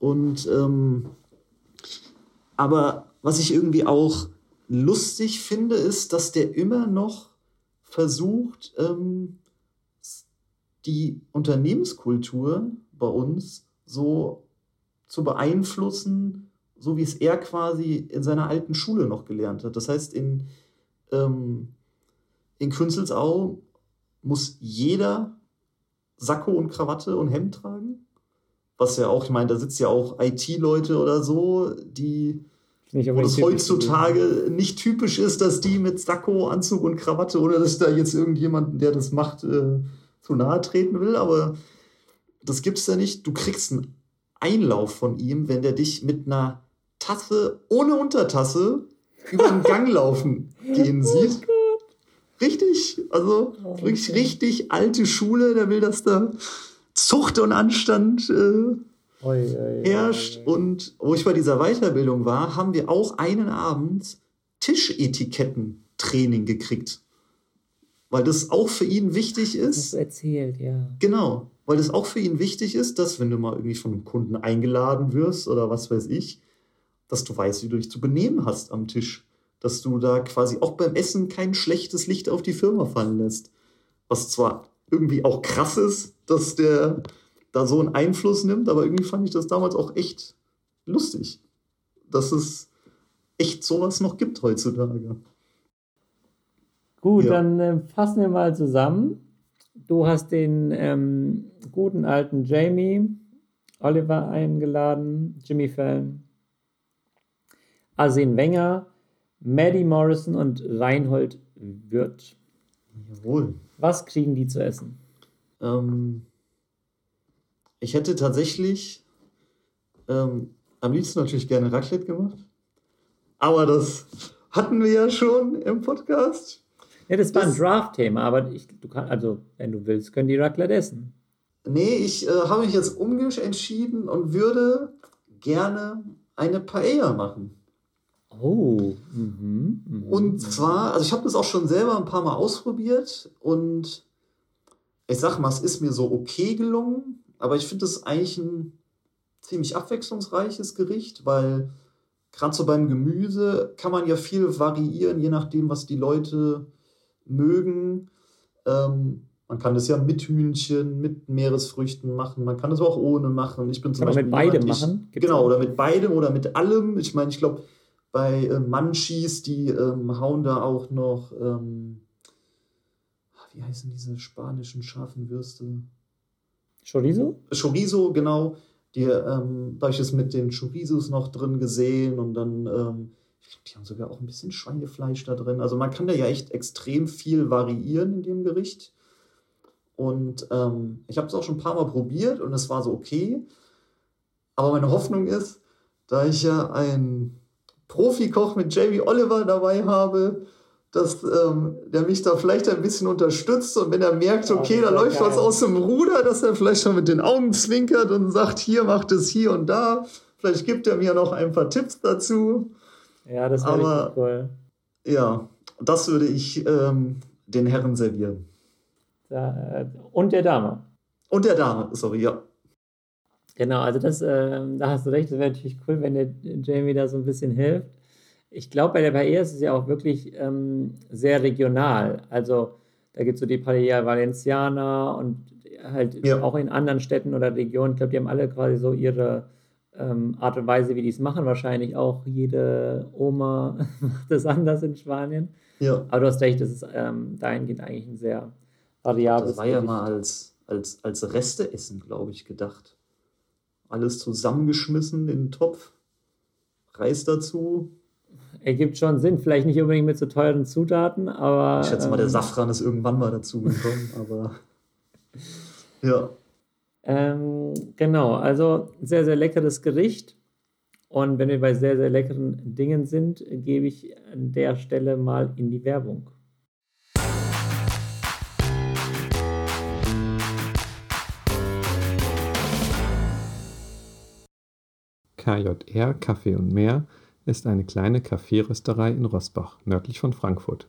Und, ähm, aber was ich irgendwie auch lustig finde, ist, dass der immer noch versucht, ähm, die Unternehmenskultur bei uns so zu beeinflussen, so wie es er quasi in seiner alten Schule noch gelernt hat. Das heißt, in, ähm, in Künzelsau muss jeder Sakko und Krawatte und Hemd tragen. Was ja auch, ich meine, da sitzt ja auch IT-Leute oder so, die nicht wo es heutzutage nicht typisch ist, dass die mit Sakko, Anzug und Krawatte oder dass da jetzt irgendjemand, der das macht, äh, zu nahe treten will. Aber das gibt es ja nicht. Du kriegst einen Einlauf von ihm, wenn der dich mit einer Tasse ohne Untertasse über den Gang laufen gehen oh sieht. richtig, also oh, wirklich richtig alte Schule, der will, dass da Zucht und Anstand äh, oi, oi, herrscht. Oi, und wo ich bei dieser Weiterbildung war, haben wir auch einen Abend Tischetiketten-Training gekriegt. Weil das auch für ihn wichtig ist. Das erzählt, ja. Genau, weil das auch für ihn wichtig ist, dass wenn du mal irgendwie von einem Kunden eingeladen wirst oder was weiß ich, dass du weißt, wie du dich zu benehmen hast am Tisch. Dass du da quasi auch beim Essen kein schlechtes Licht auf die Firma fallen lässt. Was zwar irgendwie auch krass ist, dass der da so einen Einfluss nimmt, aber irgendwie fand ich das damals auch echt lustig, dass es echt sowas noch gibt heutzutage. Gut, ja. dann äh, fassen wir mal zusammen. Du hast den ähm, guten alten Jamie Oliver eingeladen, Jimmy Fallon, Arsene Wenger, Maddie Morrison und Reinhold Wirth. Jawohl. Was kriegen die zu essen? Ähm, ich hätte tatsächlich ähm, am liebsten natürlich gerne Raclette gemacht. Aber das hatten wir ja schon im Podcast. Ja, das war ein Draft-Thema, aber ich, du kannst, also, wenn du willst, können die Raclette essen. Nee, ich äh, habe mich jetzt umentschieden und würde gerne eine Paella machen. Oh. Mhm, mh, und zwar, also ich habe das auch schon selber ein paar Mal ausprobiert und ich sag mal, es ist mir so okay gelungen, aber ich finde es eigentlich ein ziemlich abwechslungsreiches Gericht, weil gerade so beim Gemüse kann man ja viel variieren, je nachdem, was die Leute mögen. Ähm, man kann das ja mit Hühnchen, mit Meeresfrüchten machen. Man kann es auch ohne machen. Ich bin zum kann Beispiel mit beidem machen. Gibt's genau, oder mit beidem oder mit allem. Ich meine, ich glaube, bei äh, Munchies, die ähm, hauen da auch noch, ähm, wie heißen diese spanischen scharfen Würste? Chorizo? Chorizo, genau. Die, ähm, da habe ich es mit den Chorizos noch drin gesehen und dann, ähm, ich glaube, die haben sogar auch ein bisschen Schweinefleisch da drin. Also man kann da ja echt extrem viel variieren in dem Gericht. Und ähm, ich habe es auch schon ein paar Mal probiert und es war so okay. Aber meine Hoffnung ist, da ich ja einen Profikoch mit Jamie Oliver dabei habe, dass ähm, der mich da vielleicht ein bisschen unterstützt und wenn er merkt, okay, da läuft geil. was aus dem Ruder, dass er vielleicht schon mit den Augen zwinkert und sagt, hier macht es hier und da. Vielleicht gibt er mir noch ein paar Tipps dazu. Ja, das wäre cool. Ja, das würde ich ähm, den Herren servieren. Da, und der Dame. Und der Dame, sorry, ja. Genau, also das, äh, da hast du recht, das wäre natürlich cool, wenn der Jamie da so ein bisschen hilft. Ich glaube, bei der Paella ist es ja auch wirklich ähm, sehr regional. Also da gibt es so die Paella Valenciana und halt ja. auch in anderen Städten oder Regionen. Ich glaube, die haben alle quasi so ihre ähm, Art und Weise, wie die es machen. Wahrscheinlich auch jede Oma macht es anders in Spanien. Ja. Aber du hast recht, das ist ähm, dahingehend eigentlich ein sehr variables. Das war ja mal als, als, als Resteessen, glaube ich, gedacht. Alles zusammengeschmissen in den Topf, Reis dazu. Ergibt schon Sinn, vielleicht nicht unbedingt mit so teuren Zutaten, aber. Ich schätze mal, der ähm, Safran ist irgendwann mal dazu gekommen, aber. Ja. Ähm, genau, also sehr, sehr leckeres Gericht. Und wenn wir bei sehr, sehr leckeren Dingen sind, gebe ich an der Stelle mal in die Werbung. KJR Kaffee und mehr ist eine kleine Kaffeerösterei in Rossbach, nördlich von Frankfurt.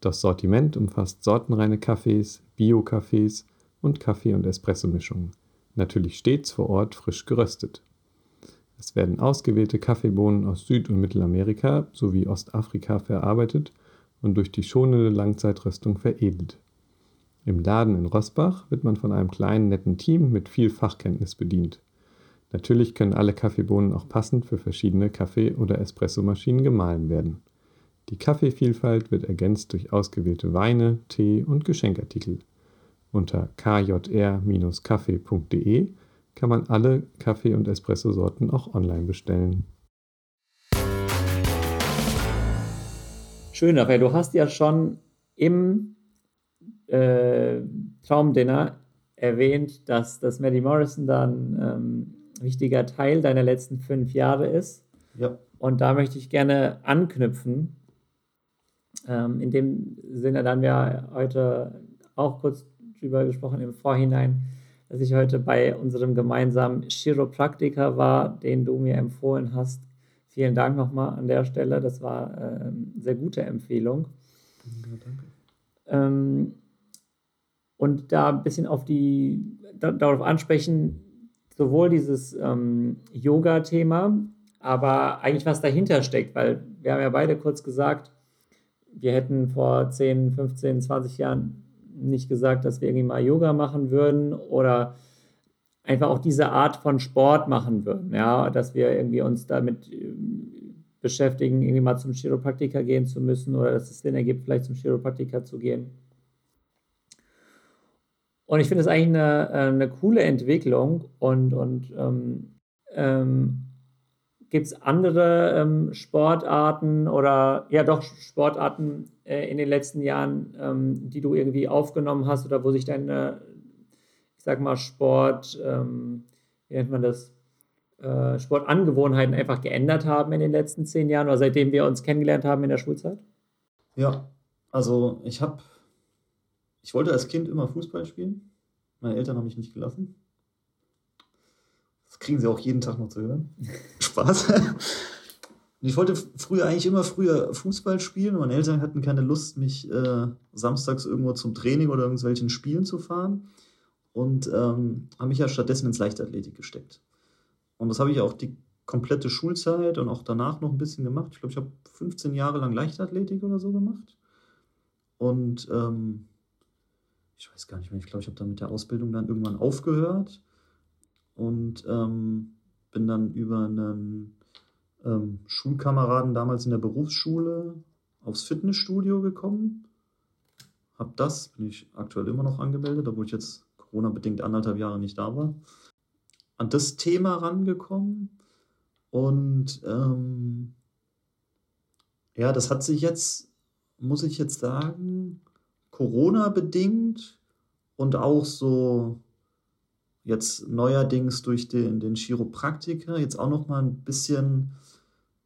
Das Sortiment umfasst sortenreine Kaffees, Bio-Kaffees und Kaffee- und Espresso-Mischungen. Natürlich stets vor Ort frisch geröstet. Es werden ausgewählte Kaffeebohnen aus Süd- und Mittelamerika sowie Ostafrika verarbeitet und durch die schonende Langzeitröstung veredelt. Im Laden in Rossbach wird man von einem kleinen netten Team mit viel Fachkenntnis bedient. Natürlich können alle Kaffeebohnen auch passend für verschiedene Kaffee- oder Espressomaschinen gemahlen werden. Die Kaffeevielfalt wird ergänzt durch ausgewählte Weine, Tee und Geschenkartikel. Unter kjr-kaffee.de kann man alle Kaffee- und Espressosorten auch online bestellen. Schön, aber du hast ja schon im äh, Traumdinner erwähnt, dass das Maddie Morrison dann ähm, wichtiger Teil deiner letzten fünf Jahre ist. Ja. Und da möchte ich gerne anknüpfen. Ähm, in dem Sinne, da haben wir heute auch kurz drüber gesprochen im Vorhinein, dass ich heute bei unserem gemeinsamen Chiropraktiker war, den du mir empfohlen hast. Vielen Dank nochmal an der Stelle. Das war äh, eine sehr gute Empfehlung. Ja, danke. Ähm, und da ein bisschen auf die, da, darauf ansprechen, sowohl dieses ähm, Yoga-Thema, aber eigentlich was dahinter steckt, weil wir haben ja beide kurz gesagt, wir hätten vor 10, 15, 20 Jahren nicht gesagt, dass wir irgendwie mal Yoga machen würden oder einfach auch diese Art von Sport machen würden, ja, dass wir irgendwie uns damit ähm, beschäftigen, irgendwie mal zum Chiropraktiker gehen zu müssen oder dass es Sinn ergibt, vielleicht zum Chiropraktiker zu gehen. Und ich finde es eigentlich eine, äh, eine coole Entwicklung und, und ähm, ähm, gibt es andere ähm, Sportarten oder ja doch Sportarten äh, in den letzten Jahren, ähm, die du irgendwie aufgenommen hast oder wo sich deine, ich sag mal, Sport, ähm, wie nennt man das, äh, Sportangewohnheiten einfach geändert haben in den letzten zehn Jahren oder seitdem wir uns kennengelernt haben in der Schulzeit? Ja, also ich habe ich wollte als Kind immer Fußball spielen. Meine Eltern haben mich nicht gelassen. Das kriegen sie auch jeden Tag noch zu hören. Spaß. ich wollte früher eigentlich immer früher Fußball spielen meine Eltern hatten keine Lust, mich äh, samstags irgendwo zum Training oder irgendwelchen Spielen zu fahren und ähm, haben mich ja stattdessen ins Leichtathletik gesteckt. Und das habe ich auch die komplette Schulzeit und auch danach noch ein bisschen gemacht. Ich glaube, ich habe 15 Jahre lang Leichtathletik oder so gemacht. Und ähm, ich weiß gar nicht mehr, ich glaube, ich habe dann mit der Ausbildung dann irgendwann aufgehört und ähm, bin dann über einen ähm, Schulkameraden damals in der Berufsschule aufs Fitnessstudio gekommen. Hab das, bin ich aktuell immer noch angemeldet, obwohl ich jetzt Corona-bedingt anderthalb Jahre nicht da war. An das Thema rangekommen und ähm, ja, das hat sich jetzt, muss ich jetzt sagen, Corona-bedingt und auch so jetzt neuerdings durch den, den Chiropraktiker jetzt auch noch mal ein bisschen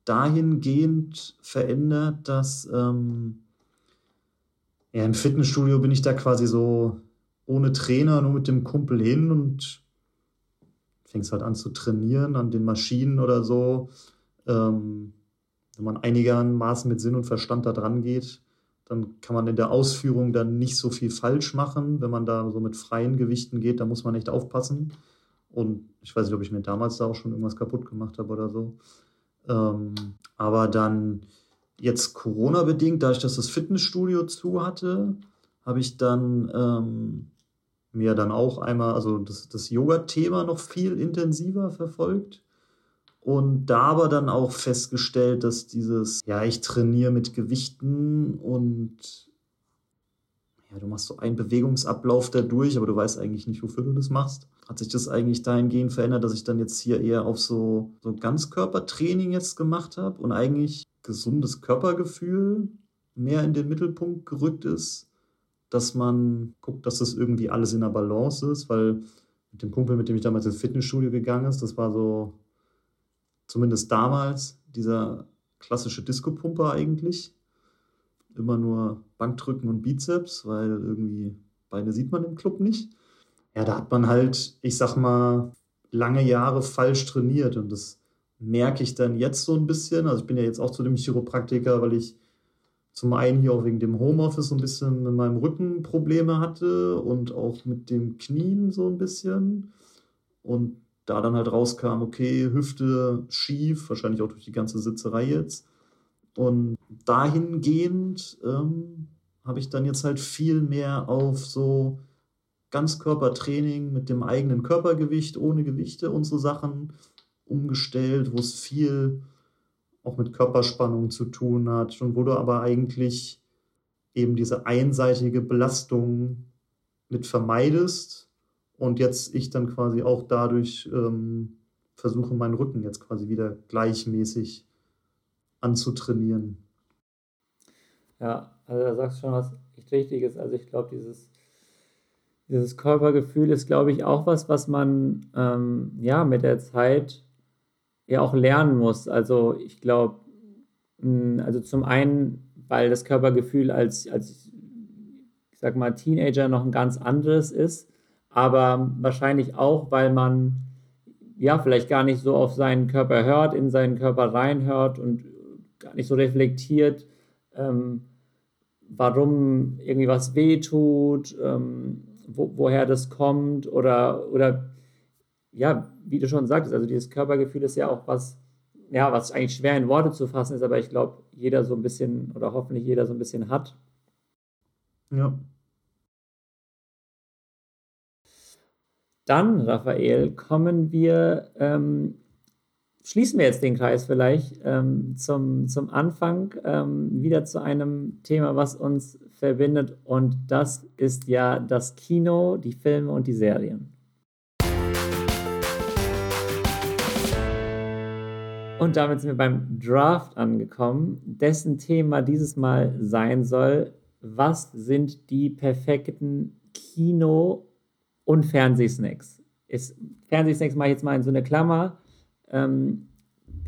dahingehend verändert, dass ähm, ja, im Fitnessstudio bin ich da quasi so ohne Trainer, nur mit dem Kumpel hin und fängst halt an zu trainieren an den Maschinen oder so. Ähm, wenn man einigermaßen mit Sinn und Verstand da dran geht, dann kann man in der Ausführung dann nicht so viel falsch machen. Wenn man da so mit freien Gewichten geht, da muss man echt aufpassen. Und ich weiß nicht, ob ich mir damals da auch schon irgendwas kaputt gemacht habe oder so. Ähm, aber dann jetzt Corona-bedingt, dadurch, dass das Fitnessstudio zu hatte, habe ich dann ähm, mir dann auch einmal, also das, das Yoga-Thema noch viel intensiver verfolgt. Und da aber dann auch festgestellt, dass dieses, ja, ich trainiere mit Gewichten und ja, du machst so einen Bewegungsablauf dadurch, aber du weißt eigentlich nicht, wofür du das machst. Hat sich das eigentlich dahingehend verändert, dass ich dann jetzt hier eher auf so, so Ganzkörpertraining jetzt gemacht habe und eigentlich gesundes Körpergefühl mehr in den Mittelpunkt gerückt ist, dass man guckt, dass das irgendwie alles in der Balance ist, weil mit dem Kumpel, mit dem ich damals ins Fitnessstudio gegangen ist, das war so zumindest damals dieser klassische Disco-Pumper eigentlich. Immer nur Bankdrücken und Bizeps, weil irgendwie Beine sieht man im Club nicht. Ja, da hat man halt, ich sag mal, lange Jahre falsch trainiert und das merke ich dann jetzt so ein bisschen. Also ich bin ja jetzt auch zu dem Chiropraktiker, weil ich zum einen hier auch wegen dem Homeoffice so ein bisschen mit meinem Rücken Probleme hatte und auch mit dem Knien so ein bisschen. Und da dann halt rauskam, okay, Hüfte schief, wahrscheinlich auch durch die ganze Sitzerei jetzt. Und dahingehend ähm, habe ich dann jetzt halt viel mehr auf so Ganzkörpertraining mit dem eigenen Körpergewicht, ohne Gewichte und so Sachen umgestellt, wo es viel auch mit Körperspannung zu tun hat und wo du aber eigentlich eben diese einseitige Belastung mit vermeidest und jetzt ich dann quasi auch dadurch ähm, versuche, meinen Rücken jetzt quasi wieder gleichmäßig anzutrainieren. Ja, also da sagst du schon was echt Richtiges. Also ich glaube, dieses, dieses Körpergefühl ist, glaube ich, auch was, was man ähm, ja mit der Zeit ja auch lernen muss. Also ich glaube, also zum einen, weil das Körpergefühl als, als ich sag mal, Teenager noch ein ganz anderes ist aber wahrscheinlich auch, weil man ja vielleicht gar nicht so auf seinen Körper hört, in seinen Körper reinhört und gar nicht so reflektiert, ähm, warum irgendwie was wehtut, ähm, wo, woher das kommt oder, oder ja, wie du schon sagtest, also dieses Körpergefühl ist ja auch was, ja, was eigentlich schwer in Worte zu fassen ist, aber ich glaube, jeder so ein bisschen oder hoffentlich jeder so ein bisschen hat. Ja. Dann, Raphael, kommen wir, ähm, schließen wir jetzt den Kreis vielleicht ähm, zum, zum Anfang ähm, wieder zu einem Thema, was uns verbindet und das ist ja das Kino, die Filme und die Serien. Und damit sind wir beim Draft angekommen, dessen Thema dieses Mal sein soll, was sind die perfekten Kino- und Fernsehsnacks. Ist, Fernsehsnacks mache ich jetzt mal in so eine Klammer. Ähm,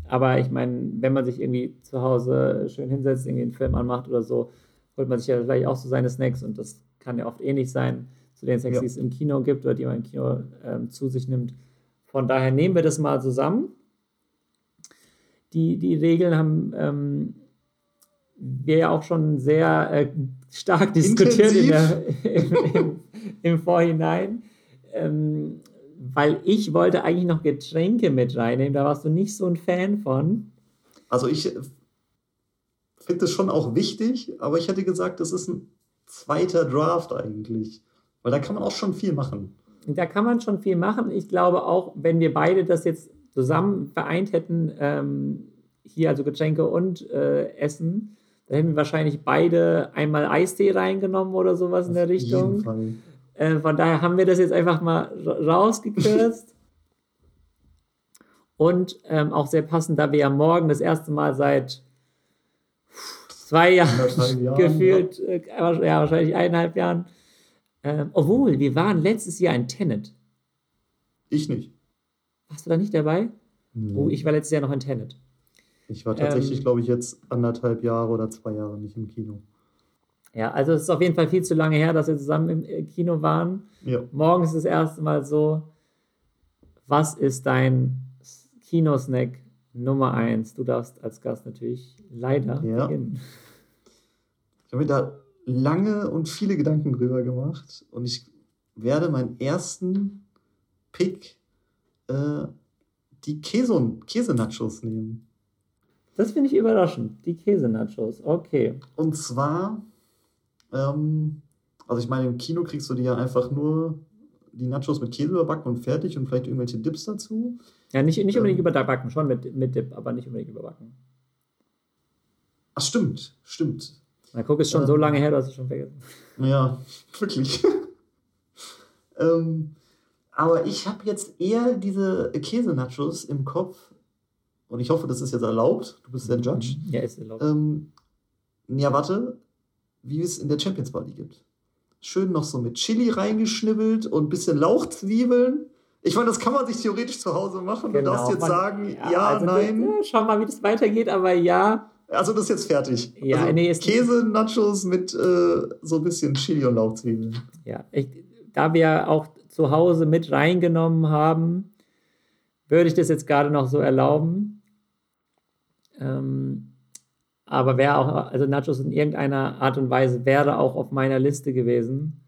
aber ich meine, wenn man sich irgendwie zu Hause schön hinsetzt, irgendwie einen Film anmacht oder so, holt man sich ja vielleicht auch so seine Snacks und das kann ja oft ähnlich sein zu den Snacks, ja. die es im Kino gibt oder die man im Kino ähm, zu sich nimmt. Von daher nehmen wir das mal zusammen. Die, die Regeln haben ähm, wir ja auch schon sehr äh, stark diskutiert in der, im, im, im, Vorhinein. Ähm, weil ich wollte eigentlich noch Getränke mit reinnehmen. Da warst du nicht so ein Fan von. Also ich finde es schon auch wichtig, aber ich hätte gesagt, das ist ein zweiter Draft eigentlich. Weil da kann man auch schon viel machen. Da kann man schon viel machen. Ich glaube auch, wenn wir beide das jetzt zusammen vereint hätten, ähm, hier also Getränke und äh, Essen, dann hätten wir wahrscheinlich beide einmal Eistee reingenommen oder sowas in der Richtung. Äh, von daher haben wir das jetzt einfach mal rausgekürzt. und ähm, auch sehr passend, da wir ja morgen das erste Mal seit zwei Jahren, Jahren gefühlt, ja. Äh, ja. wahrscheinlich eineinhalb Jahren. Ähm, obwohl, wir waren letztes Jahr in Tenet. Ich nicht. Warst du da nicht dabei? Nee. Oh, ich war letztes Jahr noch in Tenet. Ich war tatsächlich, ähm, glaube ich, jetzt anderthalb Jahre oder zwei Jahre nicht im Kino. Ja, also es ist auf jeden Fall viel zu lange her, dass wir zusammen im äh, Kino waren. Ja. Morgen ist das erste Mal so. Was ist dein Kinosnack Nummer eins? Du darfst als Gast natürlich leider ja. beginnen. Ich habe mir da lange und viele Gedanken drüber gemacht und ich werde meinen ersten Pick äh, die Käse Käsenachos nehmen. Das finde ich überraschend, die Käsenachos. Okay. Und zwar ähm, also ich meine, im Kino kriegst du die ja einfach nur die Nachos mit Käse überbacken und fertig und vielleicht irgendwelche Dips dazu. Ja, nicht, nicht unbedingt ähm, überbacken, schon mit, mit Dip, aber nicht unbedingt überbacken. Ach, stimmt, stimmt. Na, guck, ist schon ähm, so lange her, hast es schon vergessen. Ja, wirklich. ähm, aber ich habe jetzt eher diese Käse-Nachos im Kopf und ich hoffe, das ist jetzt erlaubt. Du bist der Judge. Ja, ist erlaubt. Ähm, ja, warte wie es in der Champions Party gibt. Schön noch so mit Chili reingeschnibbelt und ein bisschen Lauchzwiebeln. Ich meine, das kann man sich theoretisch zu Hause machen. Genau. Du darfst jetzt sagen, ja, ja also nein. Das, schau mal, wie das weitergeht, aber ja. Also das ist jetzt fertig. Ja, also nee, Käse, Nachos mit äh, so ein bisschen Chili und Lauchzwiebeln. Ja, ich, da wir auch zu Hause mit reingenommen haben, würde ich das jetzt gerade noch so erlauben. Ähm, aber wäre auch, also Nachos in irgendeiner Art und Weise wäre auch auf meiner Liste gewesen.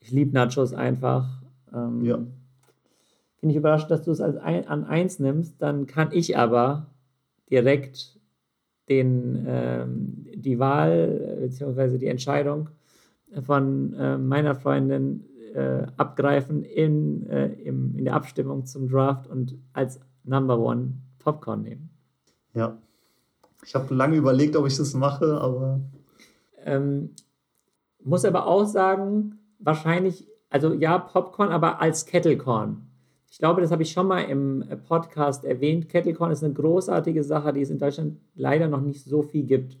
Ich liebe Nachos einfach. Ähm, ja. Bin ich überrascht, dass du es als ein, an eins nimmst. Dann kann ich aber direkt den, ähm, die Wahl bzw. die Entscheidung von äh, meiner Freundin äh, abgreifen in, äh, im, in der Abstimmung zum Draft und als Number One Popcorn nehmen. Ja, ich habe lange überlegt, ob ich das mache, aber. Ähm, muss aber auch sagen, wahrscheinlich, also ja, Popcorn, aber als Kettlecorn. Ich glaube, das habe ich schon mal im Podcast erwähnt. Kettlecorn ist eine großartige Sache, die es in Deutschland leider noch nicht so viel gibt.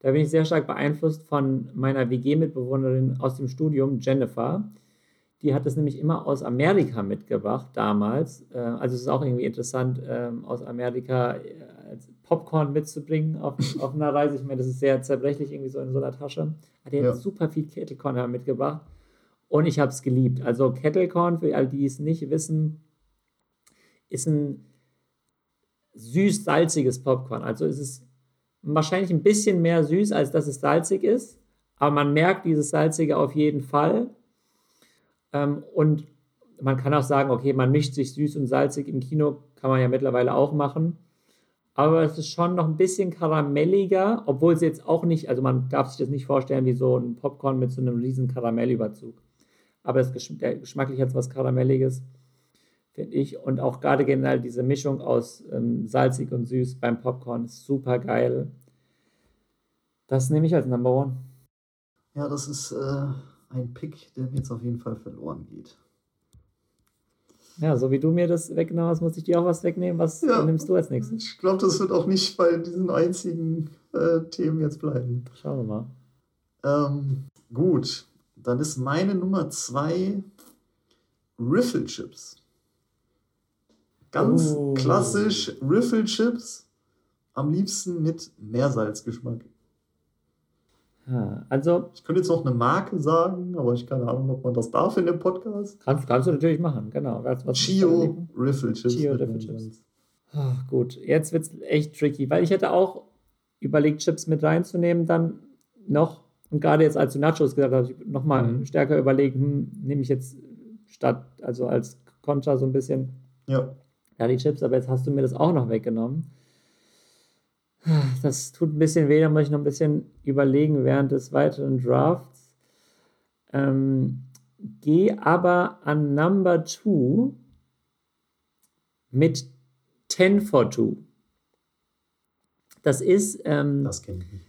Da bin ich sehr stark beeinflusst von meiner WG-Mitbewohnerin aus dem Studium, Jennifer. Die hat das nämlich immer aus Amerika mitgebracht damals. Äh, also es ist auch irgendwie interessant, ähm, aus Amerika äh, Popcorn mitzubringen auf, auf einer Reise. Ich meine, das ist sehr zerbrechlich irgendwie so in so einer Tasche. Aber der ja. hat super viel Kettlecorn mitgebracht und ich habe es geliebt. Also Kettlecorn, für all die es nicht wissen, ist ein süß-salziges Popcorn. Also ist es wahrscheinlich ein bisschen mehr süß, als dass es salzig ist. Aber man merkt dieses Salzige auf jeden Fall. Ähm, und man kann auch sagen, okay, man mischt sich süß und salzig im Kino, kann man ja mittlerweile auch machen aber es ist schon noch ein bisschen karamelliger, obwohl es jetzt auch nicht, also man darf sich das nicht vorstellen wie so ein Popcorn mit so einem riesen Karamellüberzug. Aber es der geschmacklich hat was Karamelliges, finde ich. Und auch gerade generell diese Mischung aus ähm, salzig und süß beim Popcorn ist super geil. Das nehme ich als Number One. Ja, das ist äh, ein Pick, der mir jetzt auf jeden Fall verloren geht. Ja, so wie du mir das weggenommen hast, muss ich dir auch was wegnehmen. Was ja, nimmst du als nächstes? Ich glaube, das wird auch nicht bei diesen einzigen äh, Themen jetzt bleiben. Schauen wir mal. Ähm, gut, dann ist meine Nummer zwei Riffle Chips. Ganz oh. klassisch Riffle Chips. Am liebsten mit Meersalzgeschmack. Ja, also, ich könnte jetzt noch eine Marke sagen, aber ich keine Ahnung, ob man das darf in dem Podcast. Kannst, kannst du natürlich machen, genau. Was, was Chio Riffle Chips. Chio Riffle Chips. Ach, gut, jetzt wird es echt tricky, weil ich hätte auch überlegt, Chips mit reinzunehmen, dann noch, und gerade jetzt als du Nachos gesagt hast, nochmal mhm. stärker überlegen, hm, nehme ich jetzt statt, also als Concha so ein bisschen. Ja. Ja, die Chips, aber jetzt hast du mir das auch noch weggenommen. Das tut ein bisschen weh, da muss ich noch ein bisschen überlegen während des weiteren Drafts. Ähm, geh aber an Number 2 mit 10 for 2. Das ist. Ähm, Das kenne ich nicht.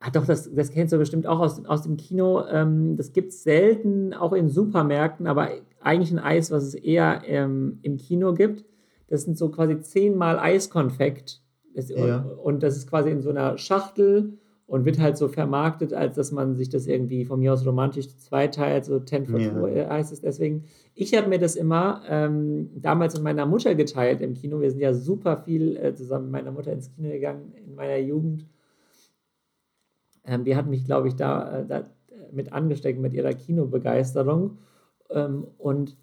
Ah, doch, das, das kennst du bestimmt auch aus, aus dem Kino. Ähm, das gibt es selten, auch in Supermärkten, aber eigentlich ein Eis, was es eher ähm, im Kino gibt. Das sind so quasi zehnmal Eiskonfekt. Das, Ja. und, und das ist quasi in so einer Schachtel und wird halt so vermarktet, als dass man sich das irgendwie von mir aus romantisch zweiteilt, so 10 for Ja. 2 äh, heißt es deswegen. Ich habe mir das immer ähm, damals mit meiner Mutter geteilt im Kino. Wir sind ja super viel äh, zusammen mit meiner Mutter ins Kino gegangen in meiner Jugend. Ähm, die hat mich, glaube ich, da, äh, da äh, mit angesteckt mit ihrer Kinobegeisterung. Ähm, und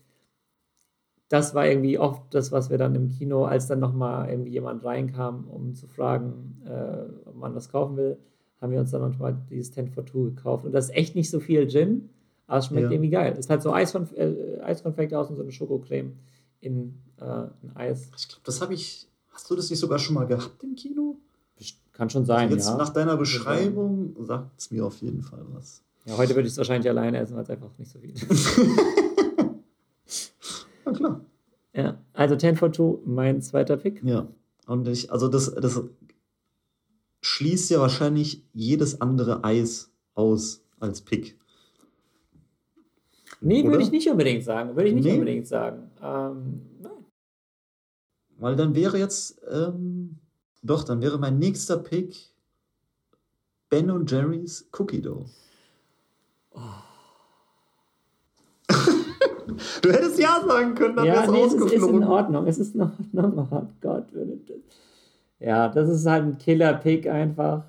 das war irgendwie oft das, was wir dann im Kino, als dann nochmal irgendwie jemand reinkam, um zu fragen, äh, ob man das kaufen will, haben wir uns dann nochmal dieses 10 for 2 gekauft. Und das ist echt nicht so viel Gin, aber es schmeckt Ja. irgendwie geil. Es hat so Eiskonf äh, Eiskonfekte aus und so eine Schokocreme in äh, ein Eis. Ich glaube, das habe ich. Hast du das nicht sogar schon mal gehabt im Kino? Kann schon sein, Jetzt ja. nach deiner Beschreibung sagt es mir auf jeden Fall was. ja. Heute würde ich es wahrscheinlich alleine essen, weil es einfach nicht so viel ist. Na klar. Ja, also 10 for 2, mein zweiter Pick. Ja. Und ich, also das, das schließt ja wahrscheinlich jedes andere Eis aus als Pick. Nee, würde ich nicht unbedingt sagen. Würde ich nicht Nee? unbedingt sagen. Ähm, nein. Weil dann wäre jetzt, ähm, doch, dann wäre mein nächster Pick Ben und Jerry's Cookie Dough. Du hättest ja sagen können, dann Ja, wär's nee, es ist, ist in ausgeflogen. Ordnung. Es ist in Ordnung. Oh Gott. würde das- Ja, das ist halt ein Killer-Pick einfach.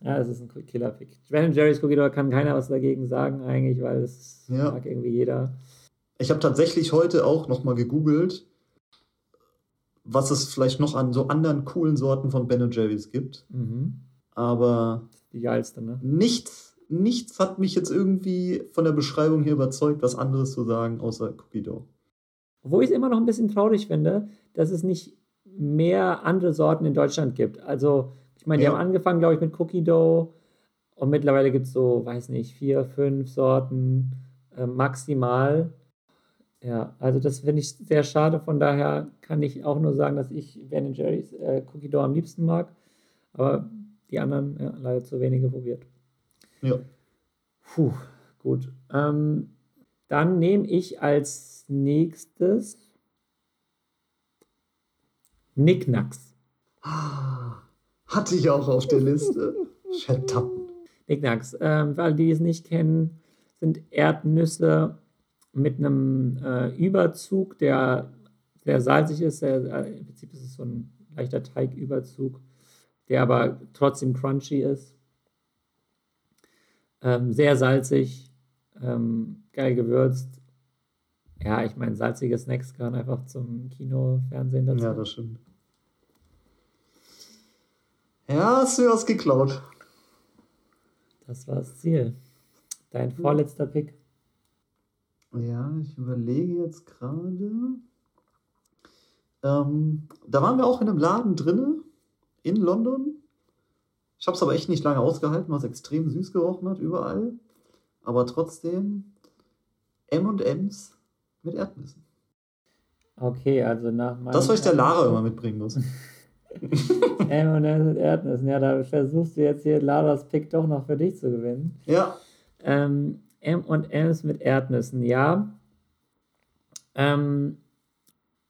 Ja, es ist ein Killer-Pick. Ben Jerry's Cookie Dough kann keiner was dagegen sagen eigentlich, weil das Ja. mag irgendwie jeder. Ich habe tatsächlich heute auch nochmal gegoogelt, was es vielleicht noch an so anderen coolen Sorten von Ben Jerry's gibt. Mhm. Aber Die geilste, ne? nichts, nichts hat mich jetzt irgendwie von der Beschreibung hier überzeugt, was anderes zu sagen, außer Cookie Dough. Obwohl ich es immer noch ein bisschen traurig finde, dass es nicht mehr andere Sorten in Deutschland gibt. Also, ich meine, die Ja. haben angefangen, glaube ich, mit Cookie Dough und mittlerweile gibt es so, weiß nicht, vier, fünf Sorten äh, maximal. Ja, also das finde ich sehr schade. Von daher kann ich auch nur sagen, dass ich Ben Jerry's äh, Cookie Dough am liebsten mag. Aber die anderen ja, leider zu wenige probiert. Ja. Puh, gut. Ähm, dann nehme ich als nächstes Nicknacks. Ah, Hatte ich auch auf der Liste. Verdammt. Nicknacks, ähm, für alle, die es nicht kennen, sind Erdnüsse mit einem äh, Überzug, der sehr salzig ist. Der, äh, Im Prinzip ist es so ein leichter Teigüberzug, der aber trotzdem crunchy ist. Ähm, sehr salzig, ähm, geil gewürzt. Ja, ich meine, salzige Snacks gehören einfach zum Kino, Fernsehen dazu. Ja, das stimmt. Ja, hast du was geklaut. das war das Ziel. Dein vorletzter Pick. Ja, ich überlege jetzt gerade. Ähm, da waren wir auch in einem Laden drinne in London. Ich habe es aber echt nicht lange ausgehalten, weil es extrem süß gerochen hat überall. Aber trotzdem M&M's mit Erdnüssen. Okay, also nach meinem. Das, was ich der Lara immer mitbringen muss. M&M's mit Erdnüssen. Ja, da versuchst du jetzt hier Laras Pick doch noch für dich zu gewinnen. Ja, Ähm, M&M's mit Erdnüssen, ja. Ähm,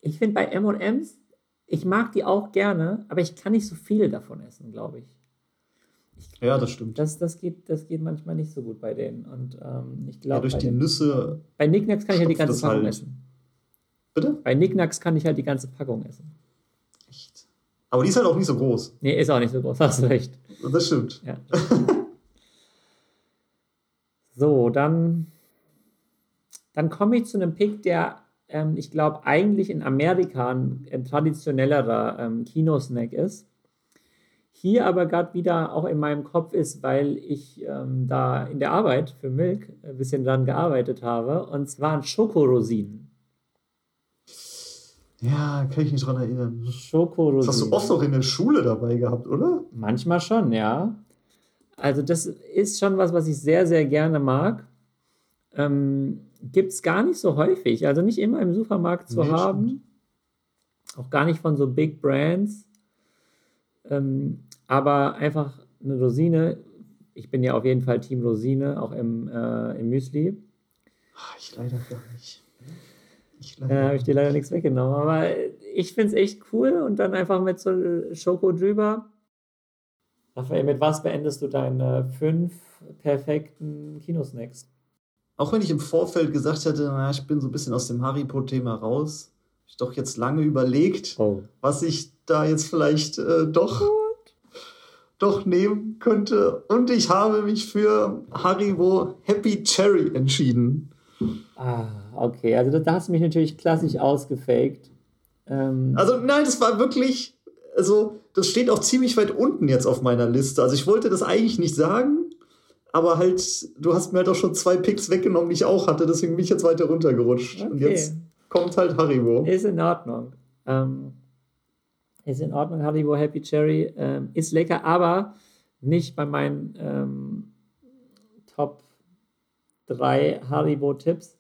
ich finde bei M&M's, ich mag die auch gerne, aber ich kann nicht so viel davon essen, glaube ich. Ja, das stimmt. Das, das, geht, das geht manchmal nicht so gut bei denen. Und ähm, ich Ja, glaube, durch bei, die den- Nüsse. bei Nicknacks kann ich halt die ganze Packung halt. essen. Bitte? Bei Nicknacks kann ich halt die ganze Packung essen. Echt. Aber die ist halt auch nicht so groß. Nee, ist auch nicht so groß, hast du recht. Das stimmt. Ja. so, dann, dann komme ich zu einem Pick, der, ähm, ich glaube, eigentlich in Amerika ein, ein traditionellerer ähm, Kinosnack ist. Hier aber gerade wieder auch in meinem Kopf ist, weil ich ähm, da in der Arbeit für Milk ein bisschen dran gearbeitet habe. Und zwar Schokorosinen. Ja, kann ich mich dran erinnern. Schokorosinen. Das hast du oft auch in der Schule dabei gehabt, oder? Manchmal schon, ja. Also das ist schon was, was ich sehr, sehr gerne mag. Ähm, Gibt es gar nicht so häufig. Also nicht immer im Supermarkt zu Nee, haben. stimmt. Auch gar nicht von so Big Brands. Ähm, aber einfach eine Rosine. Ich bin ja auf jeden Fall Team Rosine, auch im, äh, im Müsli. Ah, Ich leider gar nicht. Ich Da leider habe ich dir leider nichts weggenommen. Aber ich finde es echt cool und dann einfach mit so Schoko drüber. Raphael, mit was beendest du deine fünf perfekten Kinosnacks? Auch wenn ich im Vorfeld gesagt hätte, na, ich bin so ein bisschen aus dem Haribo-Thema raus, hab ich doch jetzt lange überlegt, Oh. was ich da jetzt vielleicht äh, doch, doch nehmen könnte. Und ich habe mich für Haribo Happy Cherry entschieden. Ah, okay. Also da hast du mich natürlich klassisch ausgefaked. Ähm, Also nein, das war wirklich, also das steht auch ziemlich weit unten jetzt auf meiner Liste. Also ich wollte das eigentlich nicht sagen, aber halt, du hast mir halt auch schon zwei Picks weggenommen, die ich auch hatte, deswegen bin ich jetzt weiter runtergerutscht. Und Okay. jetzt kommt halt Haribo. ist in Ordnung. Ähm, ist in Ordnung, Haribo Happy Cherry. Ähm, ist lecker, aber nicht bei meinen ähm, Top 3 Haribo-Tipps.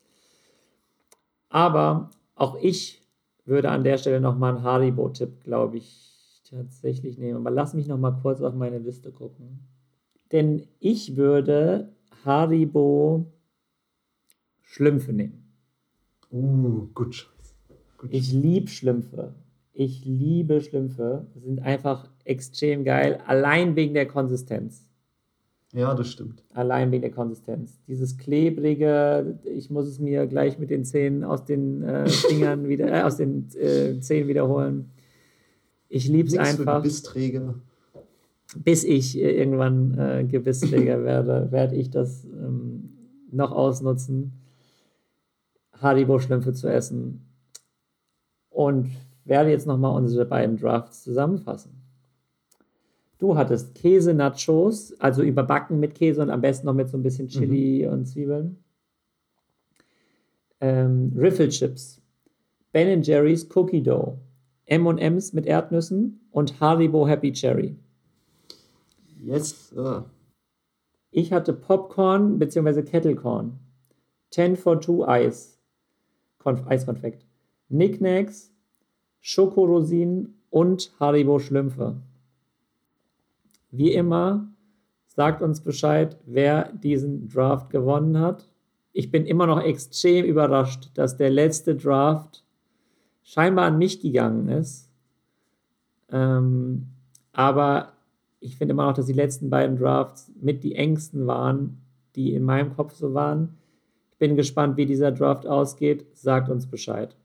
Aber auch ich würde an der Stelle nochmal einen Haribo-Tipp, glaube ich, tatsächlich nehmen. Aber lass mich nochmal kurz auf meine Liste gucken. Denn ich würde Haribo Schlümpfe nehmen. Uh, gut Ich liebe Schlümpfe. Ich liebe Schlümpfe. Sind einfach extrem geil. Allein wegen der Konsistenz. Ja, das stimmt. Allein wegen der Konsistenz. Dieses klebrige, ich muss es mir gleich mit den Zähnen aus den äh, Fingern wieder, äh, aus den äh, Zähnen wiederholen. Ich liebe es einfach. Gebissträger. Bis ich äh, irgendwann äh, Gebissträger werde, werde ich das ähm, noch ausnutzen, Haribo-Schlümpfe zu essen. Und werde jetzt nochmal unsere beiden Drafts zusammenfassen. Du hattest Käse-Nachos, also überbacken mit Käse und am besten noch mit so ein bisschen Chili und Zwiebeln. Ähm, Riffle-Chips, Ben Jerry's Cookie Dough, M&M's mit Erdnüssen und Haribo Happy Cherry. Yes. Äh. Ich hatte Popcorn bzw. Kettlecorn, 10 for 2 Eis, Konf Eiskonfekt, Knickknacks, Schokorosinen und Haribo Schlümpfe. Wie immer, sagt uns Bescheid, wer diesen Draft gewonnen hat. Ich bin immer noch extrem überrascht, dass der letzte Draft scheinbar an mich gegangen ist. Ähm, aber ich finde immer noch, dass die letzten beiden Drafts mit die engsten waren, die in meinem Kopf so waren. Ich bin gespannt, wie dieser Draft ausgeht. Sagt uns Bescheid.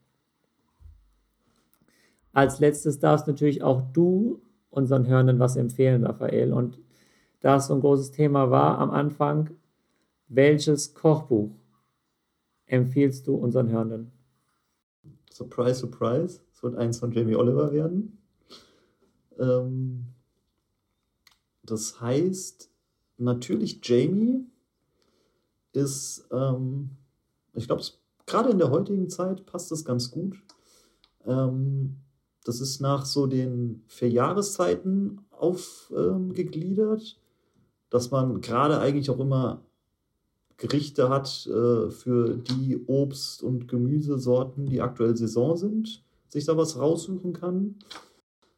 Als letztes darfst natürlich auch du unseren Hörenden was empfehlen, Raphael. Und da es so ein großes Thema war am Anfang, welches Kochbuch empfiehlst du unseren Hörenden? Surprise, surprise. Es wird eins von Jamie Oliver werden. Ähm, das heißt, natürlich Jamie ist, ähm, ich glaube, gerade in der heutigen Zeit passt das ganz gut. Ähm, das ist nach so den vier Jahreszeiten aufgegliedert, dass man gerade eigentlich auch immer Gerichte hat äh, für die Obst- und Gemüsesorten, die aktuell Saison sind, sich da was raussuchen kann.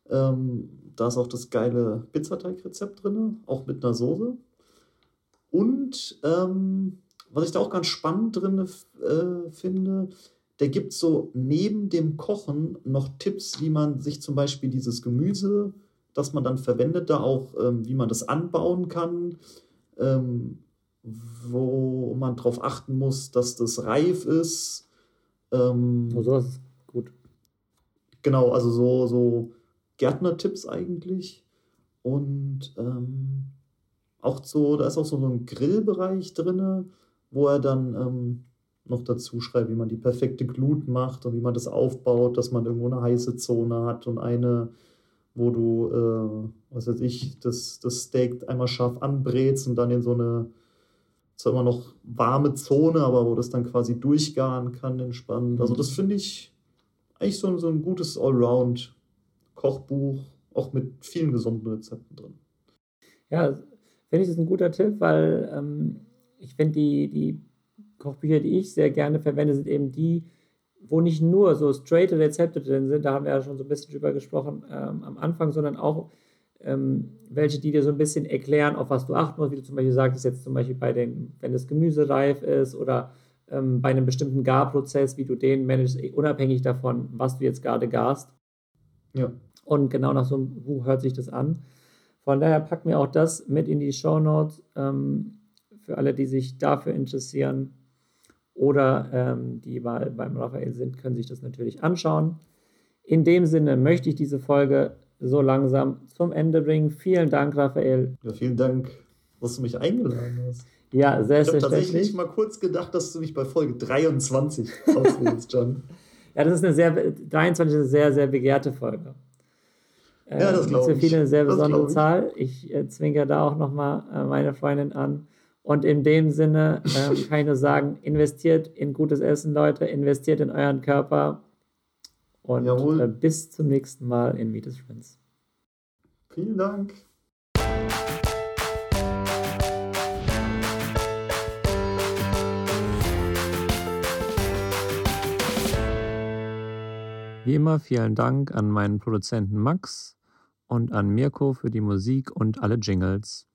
Ähm, da ist auch das geile Pizzateigrezept drin, auch mit einer Soße. Und ähm, was ich da auch ganz spannend drin äh, finde, der gibt so neben dem Kochen noch Tipps, wie man sich zum Beispiel dieses Gemüse, das man dann verwendet, da auch, ähm, wie man das anbauen kann, ähm, wo man darauf achten muss, dass das reif ist. Ähm, Oh, sowas ist gut. Genau, also so, so Gärtner-Tipps eigentlich. Und ähm, auch so, da ist auch so ein Grillbereich drin, wo er dann ähm, noch dazu schreibt, wie man die perfekte Glut macht und wie man das aufbaut, dass man irgendwo eine heiße Zone hat und eine, wo du, äh, was weiß ich, das, das Steak einmal scharf anbrätst und dann in so eine, zwar immer noch warme Zone, aber wo das dann quasi durchgaren kann, entspannt. Also das finde ich eigentlich so, so ein gutes Allround-Kochbuch, auch mit vielen gesunden Rezepten drin. Ja, finde ich das ein guter Tipp, weil ähm, ich finde, die, die Kochbücher, die ich sehr gerne verwende, sind eben die, wo nicht nur so straight Rezepte drin sind, da haben wir ja schon so ein bisschen drüber gesprochen ähm, am Anfang, sondern auch ähm, welche, die dir so ein bisschen erklären, auf was du achten musst, wie du zum Beispiel sagtest, jetzt zum Beispiel bei den, wenn das Gemüse reif ist oder ähm, bei einem bestimmten Garprozess, wie du den managst, eh, unabhängig davon, was du jetzt gerade garst. Ja. Und genau nach so einem Buch hört sich das an. Von daher packen wir auch das mit in die Show Notes ähm, für alle, die sich dafür interessieren oder ähm, die mal beim Raphael sind, können sich das natürlich anschauen. In dem Sinne möchte ich diese Folge so langsam zum Ende bringen. Vielen Dank, Raphael. Ja, vielen Dank, dass du mich eingeladen hast. Ja, sehr, Ich habe tatsächlich mal kurz gedacht, dass du mich bei Folge 23 auswählst, John. Ja, das ist eine sehr, 23 ist eine sehr, sehr begehrte Folge. Ja, das Ähm, glaub Für ich. viele eine sehr besondere ich. Zahl. Ich äh, zwinker da auch nochmal äh, meine Freundin an. Und in dem Sinne ähm, kann ich nur sagen, investiert in gutes Essen, Leute, investiert in euren Körper und äh, bis zum nächsten Mal in Meet Friends. Vielen Dank. Wie immer vielen Dank an meinen Produzenten Max und an Mirko für die Musik und alle Jingles.